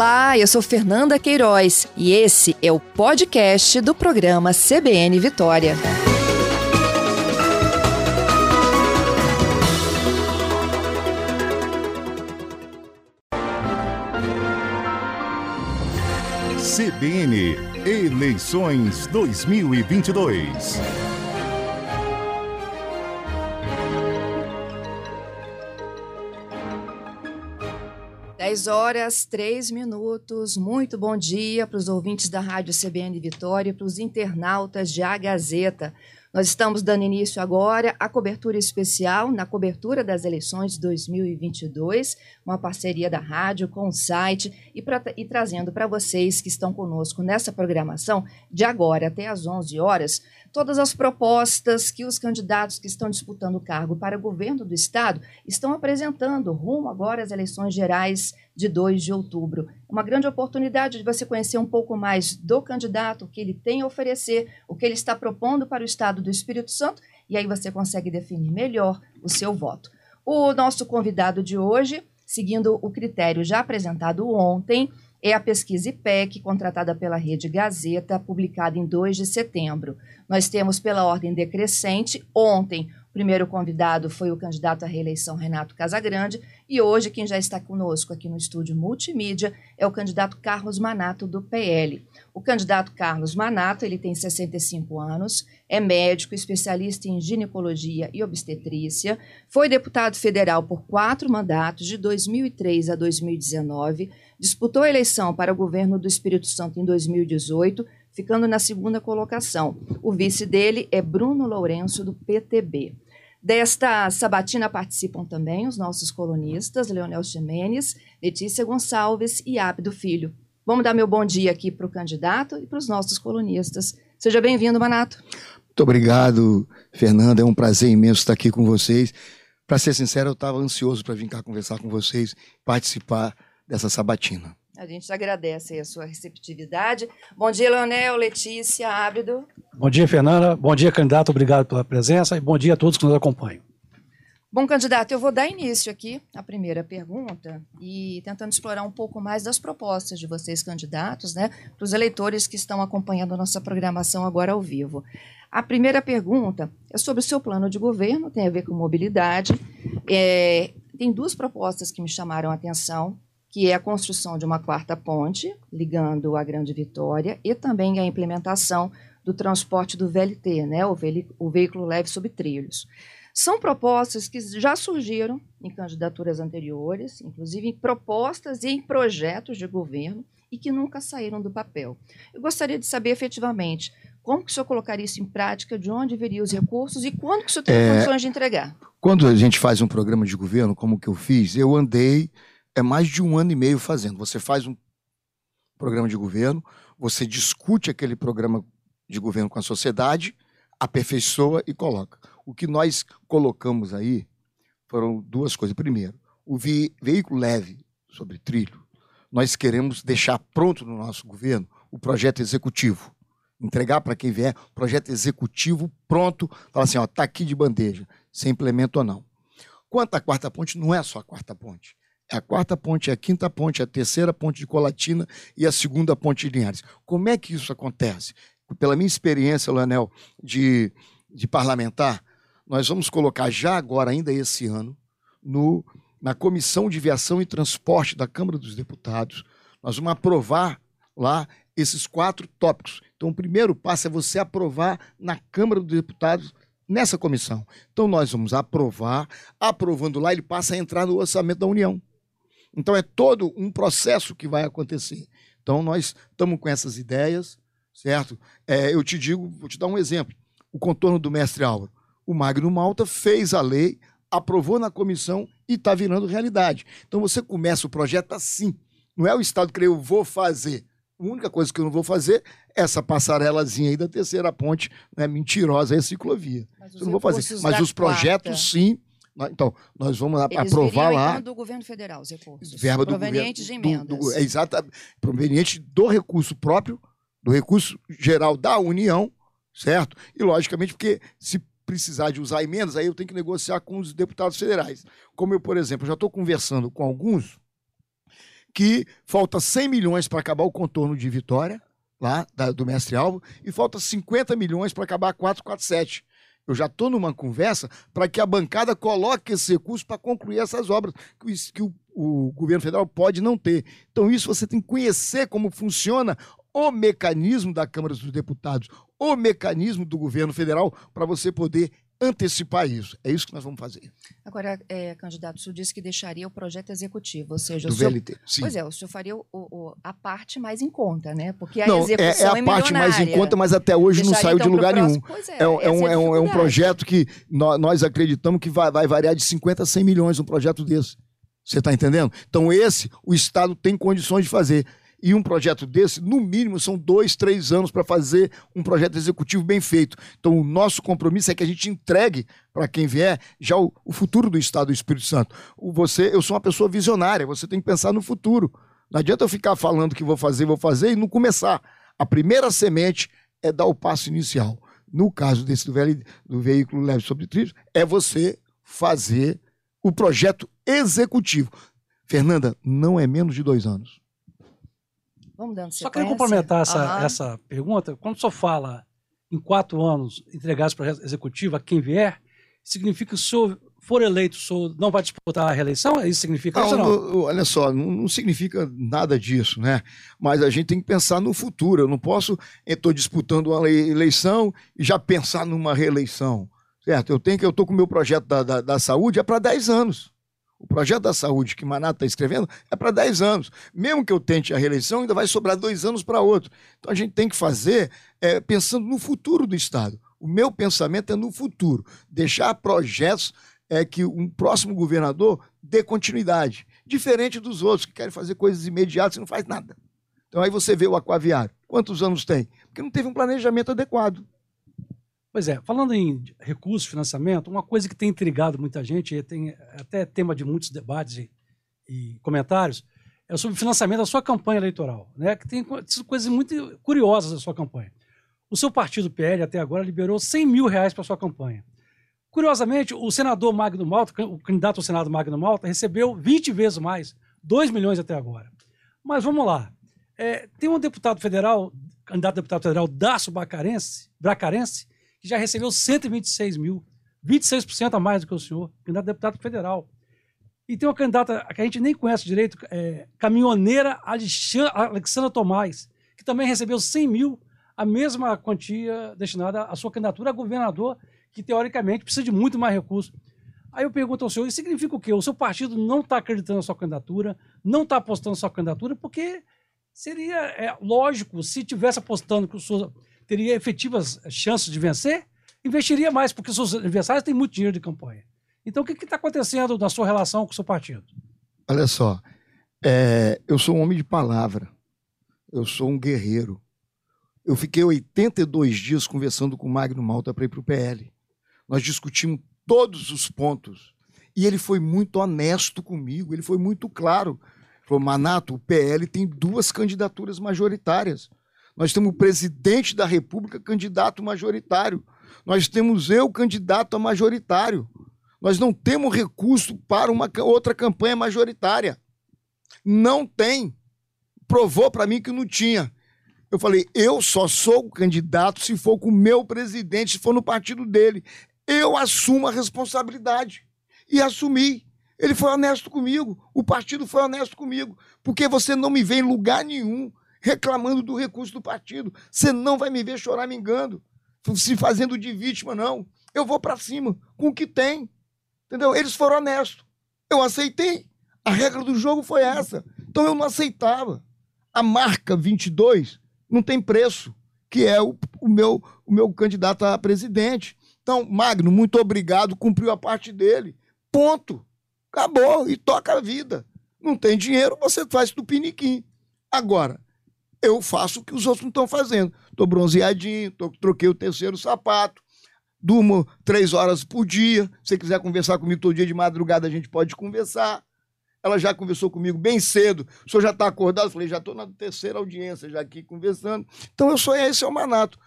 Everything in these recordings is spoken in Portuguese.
Olá, eu sou Fernanda Queiroz e esse é o podcast do programa CBN Vitória. CBN Eleições 2022. 10 horas, 3 minutos. Muito bom dia para os ouvintes da Rádio CBN Vitória e para os internautas de A Gazeta. Nós estamos dando início agora à cobertura especial na cobertura das eleições de 2022, uma parceria da rádio com o site e, pra, e trazendo para vocês que estão conosco nessa programação de agora até às 11 horas todas as propostas que os candidatos que estão disputando o cargo para o governo do Estado estão apresentando rumo agora às eleições gerais de 2 de outubro. Uma grande oportunidade de você conhecer um pouco mais do candidato, o que ele tem a oferecer, o que ele está propondo para o Estado do Espírito Santo, e aí você consegue definir melhor o seu voto. O nosso convidado de hoje, seguindo o critério já apresentado ontem, é a pesquisa IPEC, contratada pela Rede Gazeta, publicada em 2 de setembro. Nós temos pela ordem decrescente, ontem, o primeiro convidado foi o candidato à reeleição Renato Casagrande, e hoje quem já está conosco aqui no estúdio multimídia é o candidato Carlos Manato, do PL. O candidato Carlos Manato, ele tem 65 anos, é médico, especialista em ginecologia e obstetrícia, foi deputado federal por quatro mandatos, de 2003 a 2019, disputou a eleição para o governo do Espírito Santo em 2018, ficando na segunda colocação. O vice dele é Bruno Lourenço, do PTB. Desta sabatina participam também os nossos colunistas, Leonel Ximenes, Letícia Gonçalves e Abdo Filho. Vamos dar meu bom dia aqui para o candidato e para os nossos colunistas. Seja bem-vindo, Manato. Muito obrigado, Fernanda. É um prazer imenso estar aqui com vocês. Para ser sincero, eu estava ansioso para vir cá conversar com vocês, participar dessa sabatina. A gente agradece a sua receptividade. Bom dia, Leonel, Letícia, Ábido. Bom dia, Fernanda. Bom dia, candidato. Obrigado pela presença e bom dia a todos que nos acompanham. Bom, candidato, eu vou dar início aqui à primeira pergunta e tentando explorar um pouco mais das propostas de vocês, candidatos, né, para os eleitores que estão acompanhando a nossa programação agora ao vivo. A primeira pergunta é sobre o seu plano de governo, tem a ver com mobilidade. É, tem duas propostas que me chamaram a atenção que é a construção de uma quarta ponte ligando a Grande Vitória e também a implementação do transporte do VLT, né, o, o veículo leve sob trilhos. São propostas que já surgiram em candidaturas anteriores, inclusive em propostas e em projetos de governo, e que nunca saíram do papel. Eu gostaria de saber efetivamente como que o senhor colocaria isso em prática, de onde viriam os recursos e quando que o senhor tem é, condições de entregar? Quando a gente faz um programa de governo, como que eu fiz, eu andei é mais de um ano e meio fazendo. Você faz um programa de governo, você discute aquele programa de governo com a sociedade, aperfeiçoa e coloca. O que nós colocamos aí foram duas coisas. Primeiro, o ve veículo leve sobre trilho. Nós queremos deixar pronto no nosso governo o projeto executivo. Entregar para quem vier projeto executivo pronto, falar assim, ó, tá aqui de bandeja, se implementa ou não. Quanto à quarta ponte, não é só a quarta ponte a quarta ponte, a quinta ponte, a terceira ponte de Colatina e a segunda ponte de Linhares. Como é que isso acontece? Pela minha experiência, Leonel, de, de parlamentar, nós vamos colocar já agora, ainda esse ano, no, na Comissão de Viação e Transporte da Câmara dos Deputados, nós vamos aprovar lá esses quatro tópicos. Então, o primeiro passo é você aprovar na Câmara dos Deputados nessa comissão. Então, nós vamos aprovar, aprovando lá, ele passa a entrar no orçamento da União. Então é todo um processo que vai acontecer. Então nós estamos com essas ideias, certo? É, eu te digo, vou te dar um exemplo. O contorno do mestre Álvaro. O Magno Malta fez a lei, aprovou na comissão e está virando realidade. Então você começa o projeto assim. Não é o Estado que eu vou fazer. A única coisa que eu não vou fazer é essa passarelazinha aí da terceira ponte, né, mentirosa, é ciclovia. Mas eu não vou fazer. Mas os projetos, quarta. sim, então, nós vamos Eles aprovar viriam, lá. Então, do governo federal, os recursos. Verba do proveniente governo, de emendas. Do, do, é exatamente. Proveniente do recurso próprio, do recurso geral da União, certo? E, logicamente, porque se precisar de usar emendas, aí eu tenho que negociar com os deputados federais. Como eu, por exemplo, já estou conversando com alguns que falta 100 milhões para acabar o contorno de Vitória, lá da, do Mestre Alvo, e falta 50 milhões para acabar a 447. Eu já estou numa conversa para que a bancada coloque esse recurso para concluir essas obras que, que o, o governo federal pode não ter. Então, isso você tem que conhecer como funciona o mecanismo da Câmara dos Deputados, o mecanismo do governo federal, para você poder antecipar isso. É isso que nós vamos fazer. Agora, é, candidato, o senhor disse que deixaria o projeto executivo, ou seja, do o senhor, VLT. Sim. Pois é, o senhor faria o, o, a parte mais em conta, né? Porque a não, é, execução é a parte mais em conta, mas até hoje não saiu então, de lugar nenhum. É, É, um- é um, essa é, um, é um projeto que nó- nós acreditamos que vai, vai variar de 50 a 100 milhões um projeto desse. Você está entendendo? Então, esse o Estado tem condições de fazer. E um projeto desse, no mínimo, são dois, três anos para fazer um projeto executivo bem feito. Então, o nosso compromisso é que a gente entregue para quem vier já o, o futuro do Estado do Espírito Santo. O você, eu sou uma pessoa visionária, você tem que pensar no futuro. Não adianta eu ficar falando que vou fazer, vou fazer e não começar. A primeira semente é dar o passo inicial. No caso desse do, do veículo leve sobre trilhos, é você fazer o projeto executivo. Fernanda, não é menos de dois anos. Vamos dando Só queria complementar essa, Aham. essa pergunta. Quando o senhor fala em quatro anos entregar esse projeto executivo a quem vier, significa que se o senhor for eleito, o senhor não vai disputar a reeleição? É Isso significa isso ou Não, não? não, olha só, não, não significa nada disso, né? Mas a gente tem que pensar no futuro. Eu não posso, estou disputando uma le- eleição e já pensar numa reeleição, certo? Eu tenho que, eu estou com o meu projeto da, da, da saúde é para 10 anos. O projeto da saúde que Manato está escrevendo é para 10 anos. Mesmo que eu tente a reeleição, ainda vai sobrar dois anos para outro. Então a gente tem que fazer é, pensando no futuro do Estado. O meu pensamento é no futuro. Deixar projetos é, que um próximo governador dê continuidade. Diferente dos outros que querem fazer coisas imediatas e não faz nada. Então aí você vê o aquaviário. Quantos anos tem? Porque não teve um planejamento adequado. Pois é, falando em recursos, financiamento, uma coisa que tem intrigado muita gente, e tem até tema de muitos debates e, e comentários, é sobre o financiamento da sua campanha eleitoral, né? que tem co- coisas muito curiosas da sua campanha. O seu partido, PL, até agora liberou 100 mil reais para sua campanha. Curiosamente, o senador Magno Malta, o candidato ao Senado Magno Malta, recebeu 20 vezes mais, 2 milhões até agora. Mas vamos lá. É, tem um deputado federal, candidato a deputado federal, Bacarense, Bracarense, que já recebeu 126 mil, 26% a mais do que o senhor, candidato a deputado federal. E tem uma candidata que a gente nem conhece direito, é, caminhoneira Alexan- Alexandra Tomás, que também recebeu 100 mil, a mesma quantia destinada à sua candidatura a governador, que teoricamente precisa de muito mais recursos. Aí eu pergunto ao senhor, isso significa o quê? O seu partido não está acreditando na sua candidatura, não está apostando na sua candidatura, porque seria é, lógico, se tivesse apostando que o senhor teria efetivas chances de vencer, investiria mais, porque seus adversários têm muito dinheiro de campanha. Então, o que está acontecendo na sua relação com o seu partido? Olha só, é, eu sou um homem de palavra, eu sou um guerreiro. Eu fiquei 82 dias conversando com o Magno Malta para ir para o PL. Nós discutimos todos os pontos e ele foi muito honesto comigo, ele foi muito claro. Ele falou, Manato, o PL tem duas candidaturas majoritárias. Nós temos o presidente da República candidato majoritário. Nós temos eu candidato a majoritário. Nós não temos recurso para uma outra campanha majoritária. Não tem. Provou para mim que não tinha. Eu falei, eu só sou candidato se for com o meu presidente, se for no partido dele. Eu assumo a responsabilidade. E assumi. Ele foi honesto comigo. O partido foi honesto comigo. Porque você não me vê em lugar nenhum reclamando do recurso do partido. Você não vai me ver choramingando, se fazendo de vítima, não. Eu vou para cima com o que tem. Entendeu? Eles foram honestos. Eu aceitei. A regra do jogo foi essa. Então eu não aceitava. A marca 22 não tem preço, que é o, o meu, o meu candidato a presidente. Então, Magno, muito obrigado, cumpriu a parte dele. Ponto. Acabou e toca a vida. Não tem dinheiro, você faz do piniquim. Agora, eu faço o que os outros não estão fazendo. Estou bronzeadinho, tô, troquei o terceiro sapato, durmo três horas por dia. Se você quiser conversar comigo todo dia de madrugada, a gente pode conversar. Ela já conversou comigo bem cedo. O senhor já está acordado? Eu falei, já estou na terceira audiência, já aqui conversando. Então eu sou esse é o Manato.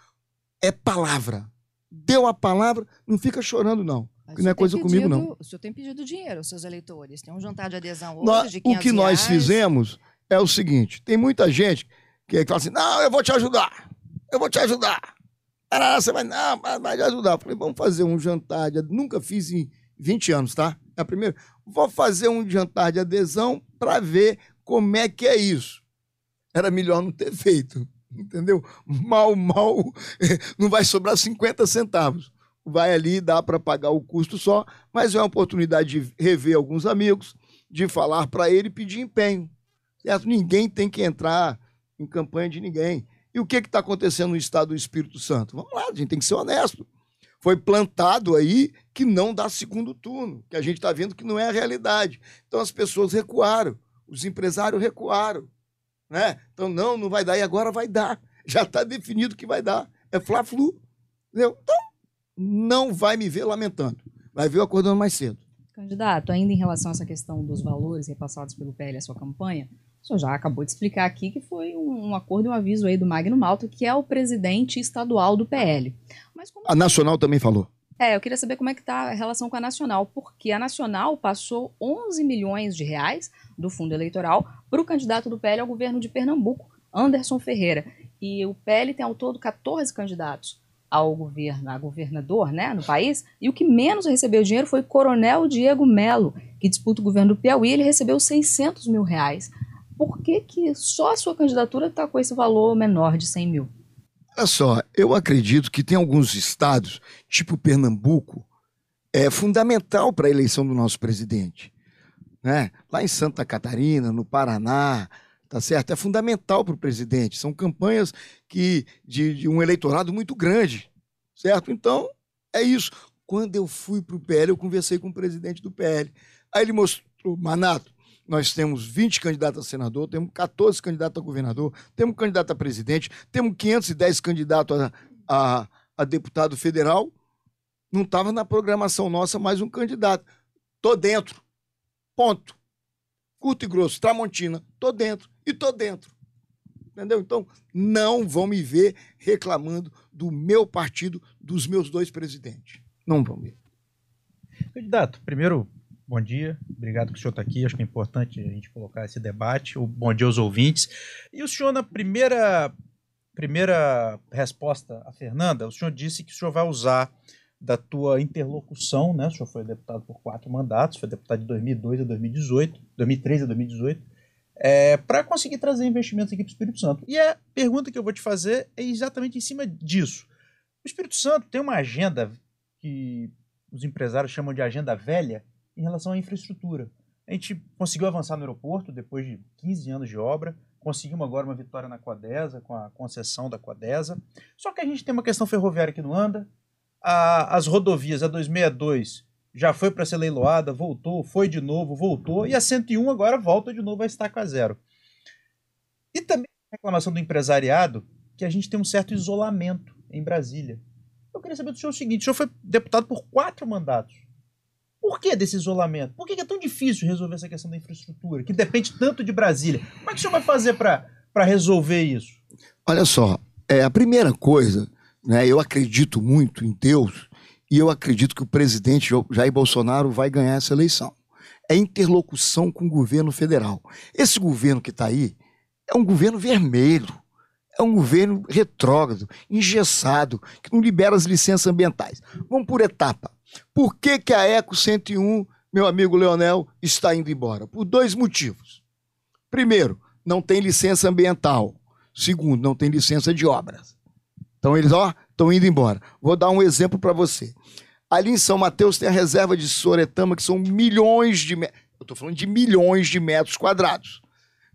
É palavra. Deu a palavra, não fica chorando, não. Mas o não é coisa tem comigo, pedido- não. O senhor tem pedido dinheiro aos seus eleitores. Tem um jantar de adesão hoje Nós- de o 500 que nós reais. fizemos é o seguinte: tem muita gente que fala assim, não, eu vou te ajudar, eu vou te ajudar. Ah, você vai, não, vai te ajudar. Eu falei, vamos fazer um jantar, de... nunca fiz em 20 anos, tá? É a primeira. Vou fazer um jantar de adesão para ver como é que é isso. Era melhor não ter feito, entendeu? Mal, mal, não vai sobrar 50 centavos. Vai ali, dá para pagar o custo só, mas é uma oportunidade de rever alguns amigos, de falar para ele e pedir empenho. Certo? Ninguém tem que entrar em campanha de ninguém. E o que está acontecendo no estado do Espírito Santo? Vamos lá, a gente tem que ser honesto. Foi plantado aí que não dá segundo turno, que a gente está vendo que não é a realidade. Então as pessoas recuaram, os empresários recuaram. Né? Então, não, não vai dar, e agora vai dar. Já está definido que vai dar. É Fla-Flu. Então, não vai me ver lamentando. Vai ver eu acordando mais cedo. Candidato, ainda em relação a essa questão dos valores repassados pelo PL à sua campanha, o senhor já acabou de explicar aqui que foi um, acordo e um aviso aí do Magno Malta, que é o presidente estadual do PL. Como... A Nacional também falou. É, eu queria saber como é que está a relação com a Nacional, porque a Nacional passou 11 milhões de reais do fundo eleitoral para o candidato do PL ao governo de Pernambuco, Anderson Ferreira. E o PL tem ao todo 14 candidatos ao governo, a governador, né, no país, e o que menos recebeu dinheiro foi o Coronel Diego Melo, que disputa o governo do Piauí, ele recebeu 600 mil reais. Por que, que só a sua candidatura está com esse valor menor de 100 mil? Olha só, eu acredito que tem alguns estados, tipo Pernambuco, é fundamental para a eleição do nosso presidente. Né? Lá em Santa Catarina, no Paraná, tá certo? É fundamental para o presidente. São campanhas que de, de, um eleitorado muito grande, certo? Então, é isso. Quando eu fui para o PL, eu conversei com o presidente do PL. Aí ele mostrou, Manato, nós temos 20 candidatos a senador, temos 14 candidatos a governador, temos candidato a presidente, temos 510 candidatos a, a, a deputado federal. Não estava na programação nossa mais um candidato. Tô dentro. Ponto. Curto e grosso, Tramontina, tô dentro e tô dentro. Entendeu? Então, não vão me ver reclamando do meu partido, dos meus dois presidentes. Não vão ver. Candidato, primeiro, bom dia. Obrigado que o senhor está aqui. Acho que é importante a gente colocar esse debate. O bom dia aos ouvintes. E o senhor, na primeira, primeira resposta a Fernanda, o senhor disse que o senhor vai usar da tua interlocução, né? O senhor foi deputado por quatro mandatos, foi deputado de 2002 a 2018, 2013 a 2018 é, para conseguir trazer investimentos aqui para o Espírito Santo. E a pergunta que eu vou te fazer é exatamente em cima disso. O Espírito Santo tem uma agenda que os empresários chamam de agenda velha em relação à infraestrutura. A gente conseguiu avançar no aeroporto depois de 15 anos de obra, conseguimos agora uma vitória na Quadesa, com a concessão da Quadesa. Só que a gente tem uma questão ferroviária que não anda, a, as rodovias, a 262 já foi para ser leiloada, voltou, foi de novo, voltou, e a 101 agora volta de novo a estaca zero. E também a reclamação do empresariado, que a gente tem um certo isolamento em Brasília. Eu queria saber do senhor o seguinte: o senhor foi deputado por quatro mandatos. Por que desse isolamento? Por que é tão difícil resolver essa questão da infraestrutura, que depende tanto de Brasília? Como é que o senhor vai fazer para resolver isso? Olha só, é, a primeira coisa, né, eu acredito muito em Deus e eu acredito que o presidente Jair Bolsonaro vai ganhar essa eleição. É interlocução com o governo federal. Esse governo que está aí é um governo vermelho, é um governo retrógrado, engessado, que não libera as licenças ambientais. Vamos por etapa. Por que, que a Eco 101, meu amigo Leonel, está indo embora? Por dois motivos. Primeiro, não tem licença ambiental. Segundo, não tem licença de obras. Então eles, ó, estão indo embora. Vou dar um exemplo para você. Ali em São Mateus tem a reserva de Soretama, que são milhões de metros. Eu estou falando de milhões de metros quadrados.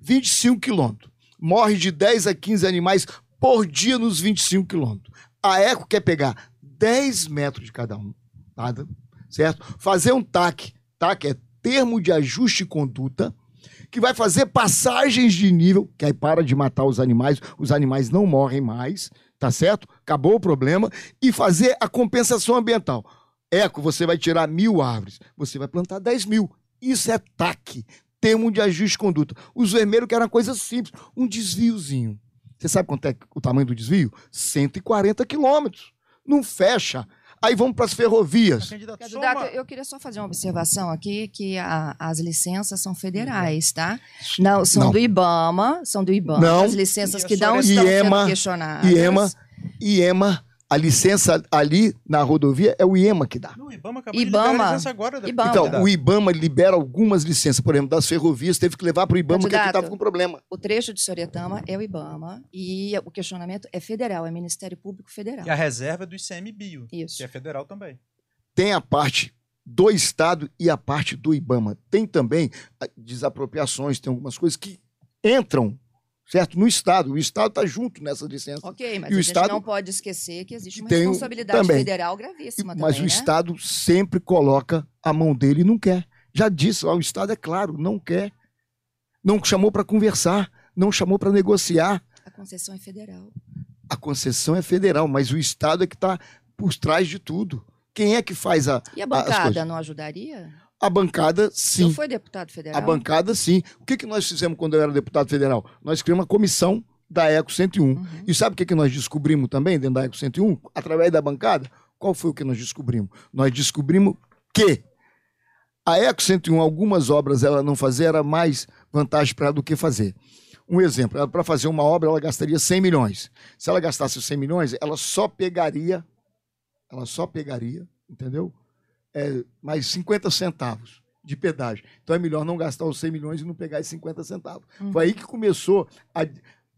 25 quilômetros. Morre de 10 a 15 animais por dia nos 25 quilômetros. A Eco quer pegar 10 metros de cada um, nada, certo? Fazer um TAC, TAC é termo de ajuste e conduta, que vai fazer passagens de nível, que aí para de matar os animais, os animais não morrem mais, tá certo? Acabou o problema. E fazer a compensação ambiental. Eco, você vai tirar mil árvores, você vai plantar 10 mil. Isso é TAC, termo de ajuste de conduta. Os vermelhos querem uma coisa simples, um desviozinho. Você sabe quanto é o tamanho do desvio? 140 quilômetros. Não fecha. Aí vamos para as ferrovias. Candidato, uma- eu queria só fazer uma observação aqui, que a- as licenças são federais, tá? Não, são Não. do IBAMA, são do IBAMA, Não. as licenças E que senhora- estão IEMA, sendo questionadas. IEMA, IEMA, a licença ali na rodovia é o IEMA que dá. No Ibama acabou Ibama. de liberar a licença agora. da- Ibama. Então, o IBAMA libera algumas licenças, por exemplo, das ferrovias, teve que levar para o IBAMA Candidato. estava com problema. O trecho de Soretama é o IBAMA e o questionamento é federal, é Ministério Público Federal. E a reserva é do ICMBio, Isso. que é federal também. Tem a parte do Estado e a parte do IBAMA. Tem também ah, desapropriações, tem algumas coisas que entram, certo? No Estado. O Estado está junto nessa licença. Ok, mas E o a gente Estado- não pode esquecer que existe uma Tem um- responsabilidade também. federal gravíssima Mas também, o né? Estado sempre coloca a mão dele e não quer. Já disse, o Estado é claro, não quer. Não chamou para conversar, não chamou para negociar. A concessão é federal. A concessão é federal, mas o Estado é que está por trás de tudo. Quem é que faz a, E a bancada coisas? não ajudaria? A bancada? Não Sim. foi deputado federal? A bancada, sim. O que, que nós fizemos quando eu era deputado federal? Nós criamos uma comissão da ECO 101. Uhum. E sabe o que, que nós descobrimos também dentro da ECO 101? Através da bancada? Qual foi o que nós descobrimos? Nós descobrimos que a ECO 101, algumas obras ela não fazer, era mais vantagem para ela do que fazer. Um exemplo, para fazer uma obra, ela gastaria 100 milhões. Se ela gastasse os 100 milhões, ela só pegaria, ela só pegaria, entendeu? É, mais 50 centavos de pedágio. Então é melhor não gastar os 100 milhões e não pegar esses 50 centavos. Uhum. Foi aí que começou a,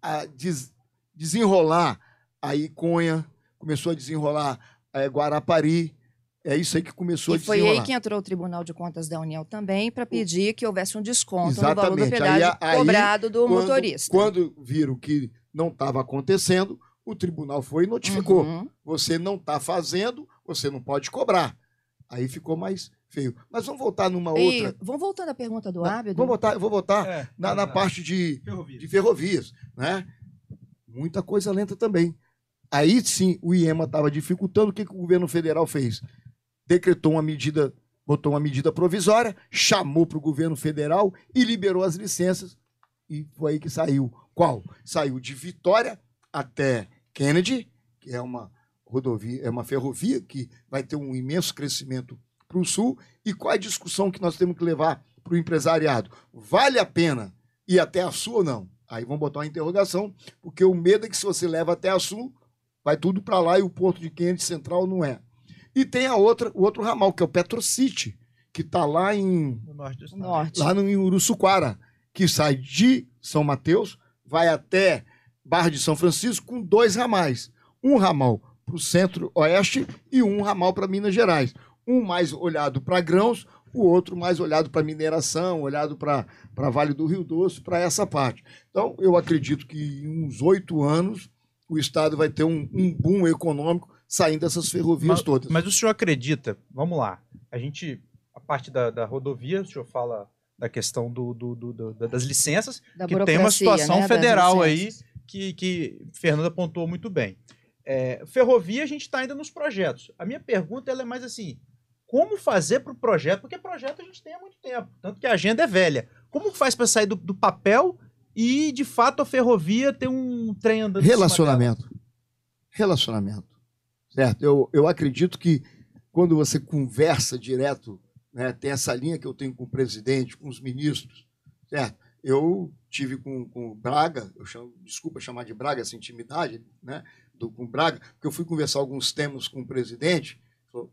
a des- desenrolar a Iconha, começou a desenrolar a Guarapari. É isso aí que começou E a foi desenrolar. aí que entrou o Tribunal de Contas da União também para pedir que houvesse um desconto no valor do Exatamente. pedágio Aí- aí, cobrado do quando, motorista. Quando viram que não estava acontecendo, o tribunal foi e notificou. Uhum. Você não está fazendo, você não pode cobrar. Aí ficou mais feio. Mas vamos voltar numa E outra. vamos voltando à pergunta do Na- Ábido. Vou voltar, eu vou voltar É, na, na parte de, Ferrovia. de ferrovias, né? Muita coisa lenta também. Aí sim o IEMA estava dificultando. O que, que o governo federal fez? Decretou uma medida, botou uma medida provisória, chamou para o governo federal e liberou as licenças. E foi aí que saiu. Qual? Saiu de Vitória até Kennedy, que é uma rodovia, é uma ferrovia que vai ter um imenso crescimento para o sul. E qual é a discussão que nós temos que levar para o empresariado? Vale a pena ir até a sul ou não? Aí vamos botar uma interrogação, porque o medo é que se você leva até a sul, vai tudo para lá e o porto de Kennedy Central não é. E tem a outra, o outro ramal, que é o Petrocity, que está lá em No norte do estado. Norte. lá no em Uruçuquara, que sai de São Mateus, vai até Barra de São Francisco com dois ramais. Um ramal para o centro-oeste e um ramal para Minas Gerais. Um mais olhado para grãos, o outro mais olhado para mineração, olhado para Vale do Rio Doce, para essa parte. Então, eu acredito que em uns oito anos o Estado vai ter um, um boom econômico saindo dessas ferrovias Mas, todas. mas o senhor acredita, vamos lá, a gente, a parte da, da rodovia, o senhor fala da questão do, do- do- do- das licenças, da que tem uma situação né, federal aí que, que Fernanda apontou muito bem. É, ferrovia, a gente está ainda nos projetos. A minha pergunta ela é mais assim: como fazer para o projeto? Porque projeto a gente tem há muito tempo, tanto que a agenda é velha. Como faz para sair do, do papel e, de fato, a ferrovia ter um trem andando? Relacionamento. Relacionamento. Certo? Eu, eu acredito que quando você conversa direto, né, tem essa linha que eu tenho com o presidente, com os ministros, certo? Eu tive com, com o Braga, eu chamo, desculpa chamar de Braga essa intimidade, né, do, com o Braga, porque eu fui conversar alguns temas com o presidente, falou,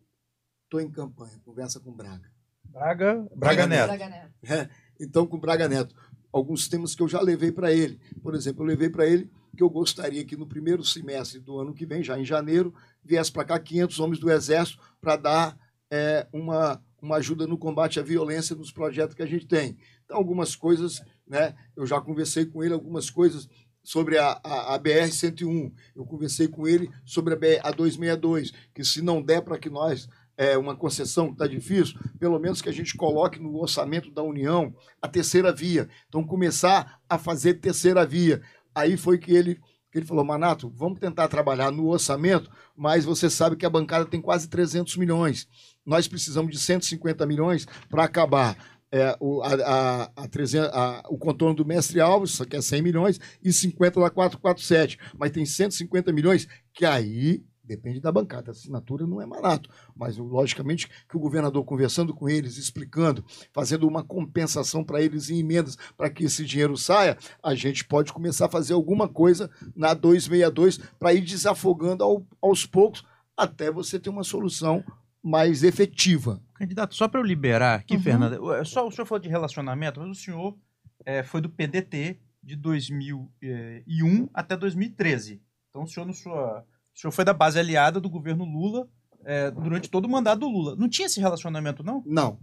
estou em campanha, conversa com o Braga. Braga, Braga Braga Neto. Braga Neto. né? Então, com o Braga Neto, alguns temas que eu já levei para ele. Por exemplo, eu levei para ele que eu gostaria que no primeiro semestre do ano que vem, já em janeiro, viesse para cá 500 homens do Exército para dar é, uma, uma ajuda no combate à violência nos projetos que a gente tem. Então, algumas coisas, né? Eu já conversei com ele algumas coisas sobre a, a, a BR-101. Eu conversei com ele sobre a, BR, a 262, que se não der para que nós é, uma concessão que está difícil, pelo menos que a gente coloque no orçamento da União a terceira via. Então, começar a fazer terceira via. Aí foi que ele, que ele falou, Manato, vamos tentar trabalhar no orçamento, mas você sabe que a bancada tem quase 300 milhões. Nós precisamos de 150 milhões para acabar é, o, a, a, a 300, a- o contorno do Mestre Alves, que é 100 milhões, e 50 da 447. Mas tem 150 milhões que aí Depende da bancada. A assinatura não é barato. Mas, logicamente, que o governador conversando com eles, explicando, fazendo uma compensação para eles em emendas para que esse dinheiro saia, a gente pode começar a fazer alguma coisa na 262 para ir desafogando ao, aos poucos até você ter uma solução mais efetiva. Candidato, só para eu liberar aqui, Uhum. Fernanda, o- só o senhor falou de relacionamento, mas o senhor eh, foi do PDT de 2001 até 2013. Então o senhor, no sua, o senhor foi da base aliada do governo Lula eh, durante todo o mandato do Lula. Não tinha esse relacionamento, não? Não.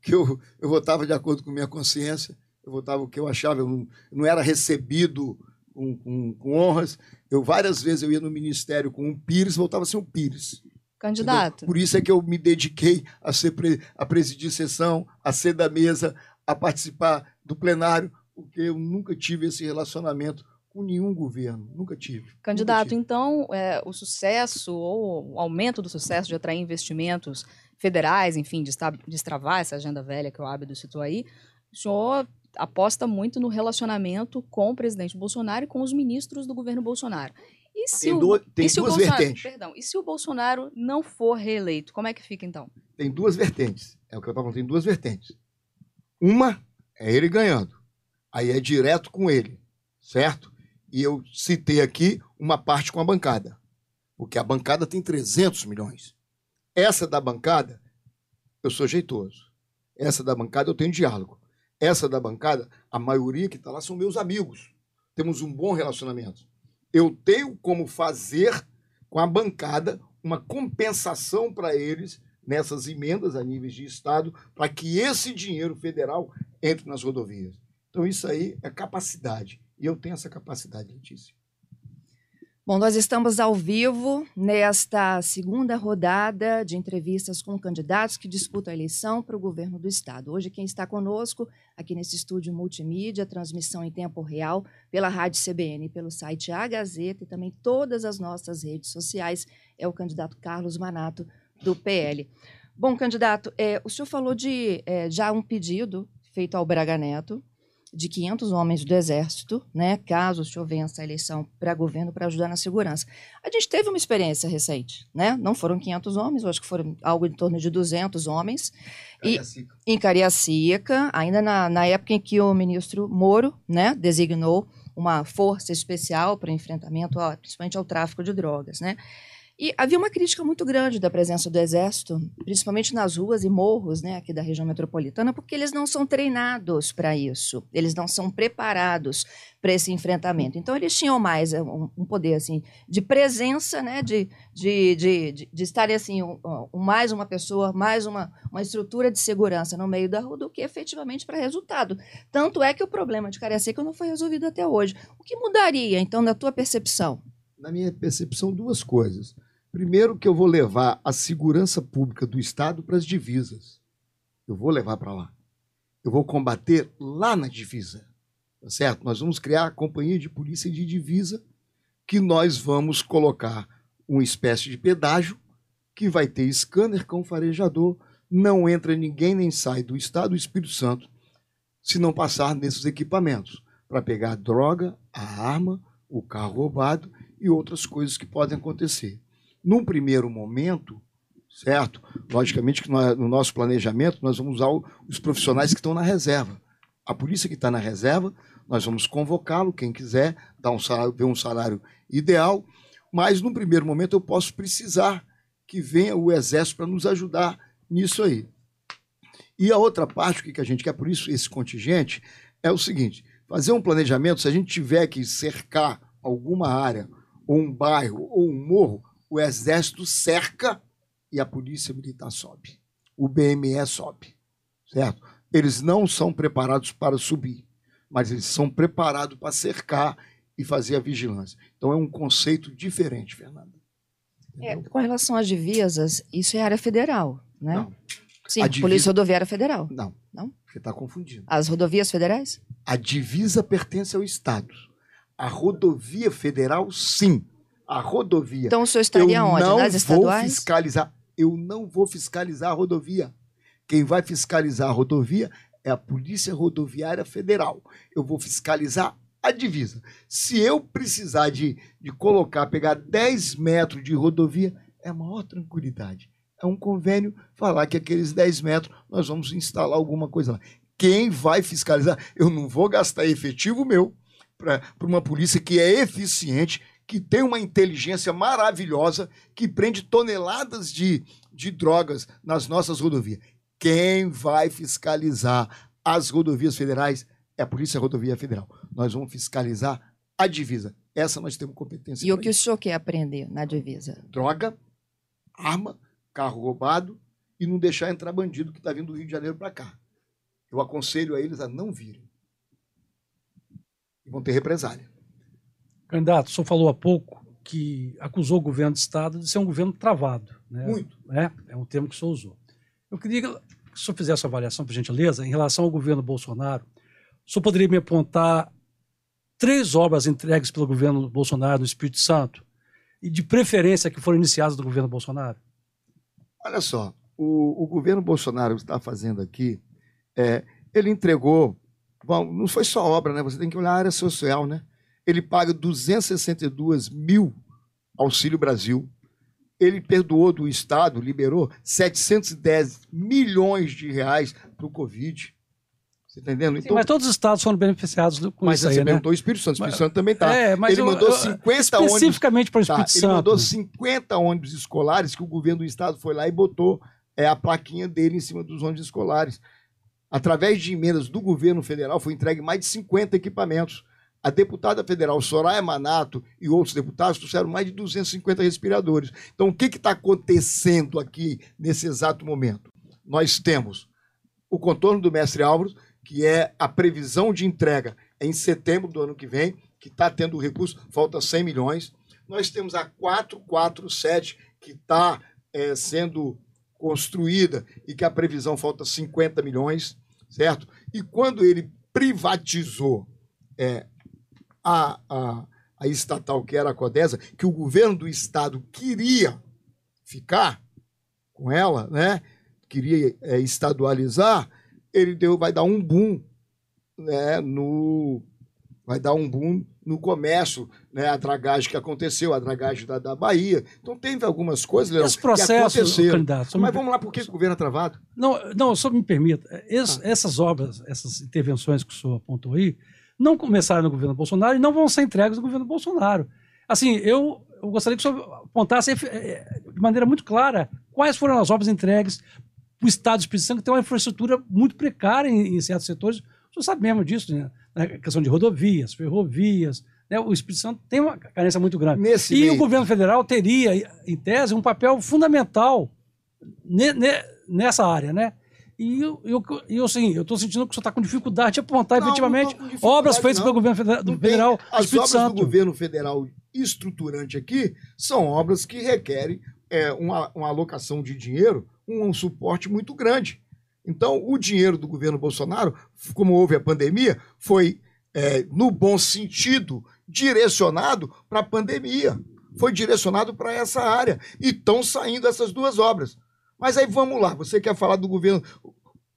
Que eu, eu votava de acordo com minha consciência, eu votava o que eu achava, eu não, eu não era recebido com, com- com honras. Eu várias vezes eu ia no ministério com um Pires, voltava sem um Pires. Candidato? Por isso é que eu me dediquei a, ser pre- a presidir sessão, a ser da mesa, a participar do plenário, porque eu nunca tive esse relacionamento com nenhum governo. Nunca tive. Nunca candidato, tive. então é, o sucesso ou o aumento do sucesso de atrair investimentos federais, enfim, de estra- destravar essa agenda velha que o Ábido citou aí, o senhor aposta muito no relacionamento com o presidente Bolsonaro e com os ministros do governo Bolsonaro. E se Tem, o, do- tem e se o duas Bolsonaro, vertentes. Perdão, e se o Bolsonaro não for reeleito, como é que fica então? Tem duas vertentes. É o que eu estava falando, tem duas vertentes. Uma é ele ganhando. Aí é direto com ele, certo? E eu citei aqui uma parte com a bancada. Porque a bancada tem 300 milhões. Essa da bancada, eu sou jeitoso. Essa da bancada, eu tenho diálogo. Essa da bancada, a maioria que está lá são meus amigos. Temos um bom relacionamento. Eu tenho como fazer com a bancada uma compensação para eles nessas emendas a níveis de Estado, para que esse dinheiro federal entre nas rodovias. Então, isso aí é capacidade. E eu tenho essa capacidade, Letícia. Bom, nós estamos ao vivo nesta segunda rodada de entrevistas com candidatos que disputam a eleição para o governo do Estado. Hoje, quem está conosco aqui nesse estúdio multimídia, transmissão em tempo real pela Rádio CBN, pelo site A Gazeta e também todas as nossas redes sociais, é o candidato Carlos Manato, do PL. Bom, candidato, é, o senhor falou de é, já um pedido feito ao Braga Neto de 500 homens do Exército, né, caso senhor vença a eleição para governo para ajudar na segurança. A gente teve uma experiência recente, né? Não foram 500 homens, eu acho que foram algo em torno de 200 homens. E em Cariacica, ainda na, na época em que o ministro Moro, né, designou uma força especial para o enfrentamento, ao- principalmente ao tráfico de drogas, né? E havia uma crítica muito grande da presença do Exército, principalmente nas ruas e morros né, aqui da região metropolitana, porque eles não são treinados para isso, eles não são preparados para esse enfrentamento. Então, eles tinham mais eh, um, um poder assim, de presença, né, de, de, de, de, de estarem assim, um, um- mais uma pessoa, mais uma, uma estrutura de segurança no meio da rua do que efetivamente para resultado. Tanto é que o problema de Cariacica não foi resolvido até hoje. O que mudaria, então, na tua percepção? Na minha percepção, duas coisas. Primeiro, que eu vou levar a segurança pública do Estado para as divisas. Eu vou levar para lá. Eu vou combater lá na divisa. Tá certo? Nós vamos criar a companhia de polícia de divisa, que nós vamos colocar uma espécie de pedágio, que vai ter scanner com farejador. Não entra ninguém nem sai do Estado do Espírito Santo se não passar nesses equipamentos para pegar a droga, a arma, o carro roubado e outras coisas que podem acontecer. Num primeiro momento, certo? Logicamente que no nosso planejamento nós vamos usar os profissionais que estão na reserva. A polícia que está na reserva, nós vamos convocá-lo, quem quiser, dar um salário, ver um salário ideal, mas num primeiro momento eu posso precisar que venha o exército para nos ajudar nisso aí. E a outra parte, o que a gente quer, por isso esse contingente, é o seguinte: fazer um planejamento, se a gente tiver que cercar alguma área, ou um bairro, ou um morro, o exército cerca e a polícia militar sobe. O BME sobe. Certo? Eles não são preparados para subir, mas eles são preparados para cercar e fazer a vigilância. Então é um conceito diferente, Fernanda. É, com relação às divisas, isso é área federal, né? Não, Sim, a divisa- Polícia Rodoviária Federal. não. Não? Você está confundindo. As rodovias federais? A divisa pertence ao Estado. A rodovia federal, sim. A rodovia. Então o senhor estaria eu onde? não Nas vou estaduais? fiscalizar. Eu não vou fiscalizar a rodovia. Quem vai fiscalizar a rodovia é a Polícia Rodoviária Federal. Eu vou fiscalizar a divisa. Se eu precisar de, de colocar, pegar 10 metros de rodovia, é a maior tranquilidade. É um convênio falar que aqueles 10 metros nós vamos instalar alguma coisa lá. Quem vai fiscalizar? Eu não vou gastar efetivo meu para uma polícia que é eficiente, que tem uma inteligência maravilhosa, que prende toneladas de, de drogas nas nossas rodovias. Quem vai fiscalizar as rodovias federais é a Polícia Rodovia Federal. Nós vamos fiscalizar a divisa. Essa nós temos competência. E o que o senhor quer aprender na divisa? Droga, arma, carro roubado e não deixar entrar bandido que está vindo do Rio de Janeiro para cá. Eu aconselho a eles a não virem. E vão ter represália. Candidato, o senhor falou há pouco que acusou o governo do Estado de ser um governo travado. Né? Muito. É, é um termo que o senhor usou. Eu queria que o senhor fizesse uma avaliação, por gentileza, em relação ao governo Bolsonaro. O senhor poderia me apontar três obras entregues pelo governo Bolsonaro no Espírito Santo e de preferência que foram iniciadas do governo Bolsonaro? Olha só, o, o governo Bolsonaro está fazendo aqui, é, ele entregou, bom, não foi só obra, né? Você tem que olhar a área social, né? Ele paga 262 mil Auxílio Brasil. Ele perdoou do Estado, liberou 710 milhões de reais para o Covid. Você está entendendo? Sim, mas todos os estados foram beneficiados com mas isso aí, né? perguntou o Espírito Santo. O Espírito Mas- Santo também está. É, ele eu- mandou eu- 50 ônibus. Especificamente para o Tá, Espírito ele Santo. mandou 50 ônibus escolares que o governo do estado foi lá e botou é, a plaquinha dele em cima dos ônibus escolares. Através de emendas do governo federal, foi entregue mais de 50 equipamentos. A deputada federal Soraya Manato e outros deputados trouxeram mais de 250 respiradores. Então, o que está acontecendo aqui nesse exato momento? Nós temos o contorno do mestre Álvaro, que é a previsão de entrega em setembro do ano que vem, que está tendo recurso, falta 100 milhões. Nós temos a 447, que está sendo construída e que a previsão falta 50 milhões, certo? E quando ele privatizou é, a, a, a estatal, que era a Codesa, que o governo do estado queria ficar com ela, né? queria é, estadualizar, ele deu, vai dar um boom né, no, vai dar um boom no comércio, né, a dragagem que aconteceu, a dragagem da, da Bahia. Então teve algumas coisas, Leão, Esse que processo, aconteceram. candidato, Mas vamos lá, por que que o governo é travado? Não, não, só me permita. Es- Ah. Essas obras, essas intervenções que o senhor apontou aí, não começaram no governo Bolsonaro e não vão ser entregues no governo Bolsonaro. Assim, eu, eu gostaria que o senhor apontasse eh, de maneira muito clara quais foram as obras entregues para o Estado do Espírito Santo, que tem uma infraestrutura muito precária em, em certos setores. O senhor sabe mesmo disso, né? Na questão de rodovias, ferrovias. Né? O Espírito Santo tem uma carência muito grande. Nesse E meio, o governo federal teria, em tese, um papel fundamental ne- ne- nessa área, né? E eu, eu, eu, assim, eu estou sentindo que o senhor está com dificuldade de apontar Não, efetivamente não obras feitas não. pelo governo federal, do tem- federal As obras Santo. do governo federal estruturante aqui são obras que requerem é, uma, uma alocação de dinheiro, um, um suporte muito grande. Então, o dinheiro do governo Bolsonaro, como houve a pandemia, foi, é, no bom sentido, direcionado para a pandemia. Foi direcionado para essa área. E estão saindo essas duas obras. Mas aí vamos lá, você quer falar do governo.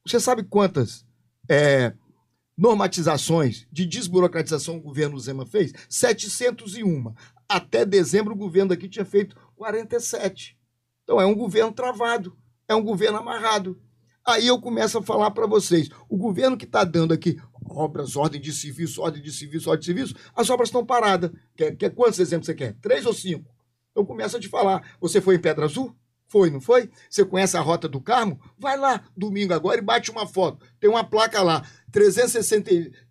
Você sabe quantas é, normatizações de desburocratização o governo Zema fez? 701. Até dezembro o governo aqui tinha feito 47. Então é um governo travado, é um governo amarrado. Aí eu começo a falar para vocês, o governo que está dando aqui obras, ordem de serviço, ordem de serviço, ordem de serviço, as obras estão paradas. Quer, quer quantos exemplos você quer? Três ou cinco? Eu começo a te falar. Você foi em Pedra Azul? Foi, não foi? Você conhece a Rota do Carmo? Vai lá domingo agora e bate uma foto. Tem uma placa lá, 360,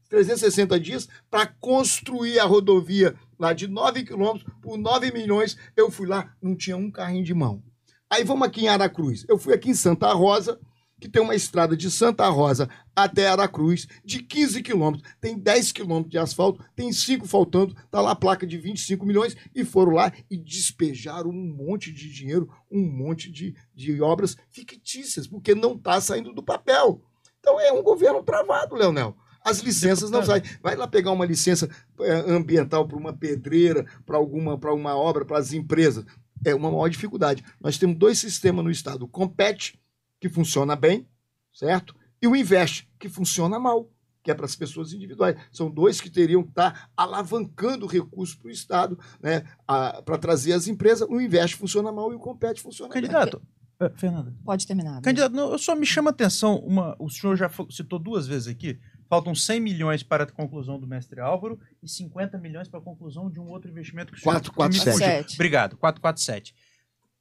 360 dias para construir a rodovia lá de 9 quilômetros por 9 milhões. Eu fui lá, não tinha um carrinho de mão. Aí vamos aqui em Aracruz. Eu fui aqui em Santa Rosa, que tem uma estrada de Santa Rosa até Aracruz, de 15 quilômetros. Tem 10 quilômetros de asfalto, tem 5 faltando, tá lá a placa de 25 milhões, e foram lá e despejaram um monte de dinheiro, um monte de, de obras fictícias, porque não está saindo do papel. Então é um governo travado, Leonel. As licenças não saem. Vai lá pegar uma licença é, ambiental para uma pedreira, para alguma para uma obra, para as empresas. É uma maior dificuldade. Nós temos dois sistemas no estado: o Compete, que funciona bem, certo? E o Investe, que funciona mal. que é para as pessoas individuais. São dois que teriam que estar alavancando recursos para o Estado, né, para trazer as empresas. O investe funciona mal e o compete funciona Candidato, bem. eh, Fernanda. Pode terminar. Candidato, não, eu só me chama a atenção, uma, o senhor já citou duas vezes aqui, faltam 100 milhões para a conclusão do mestre Álvaro e 50 milhões para a conclusão de um outro investimento que o senhor... 447. que me fugiu. Sete. Obrigado, 447.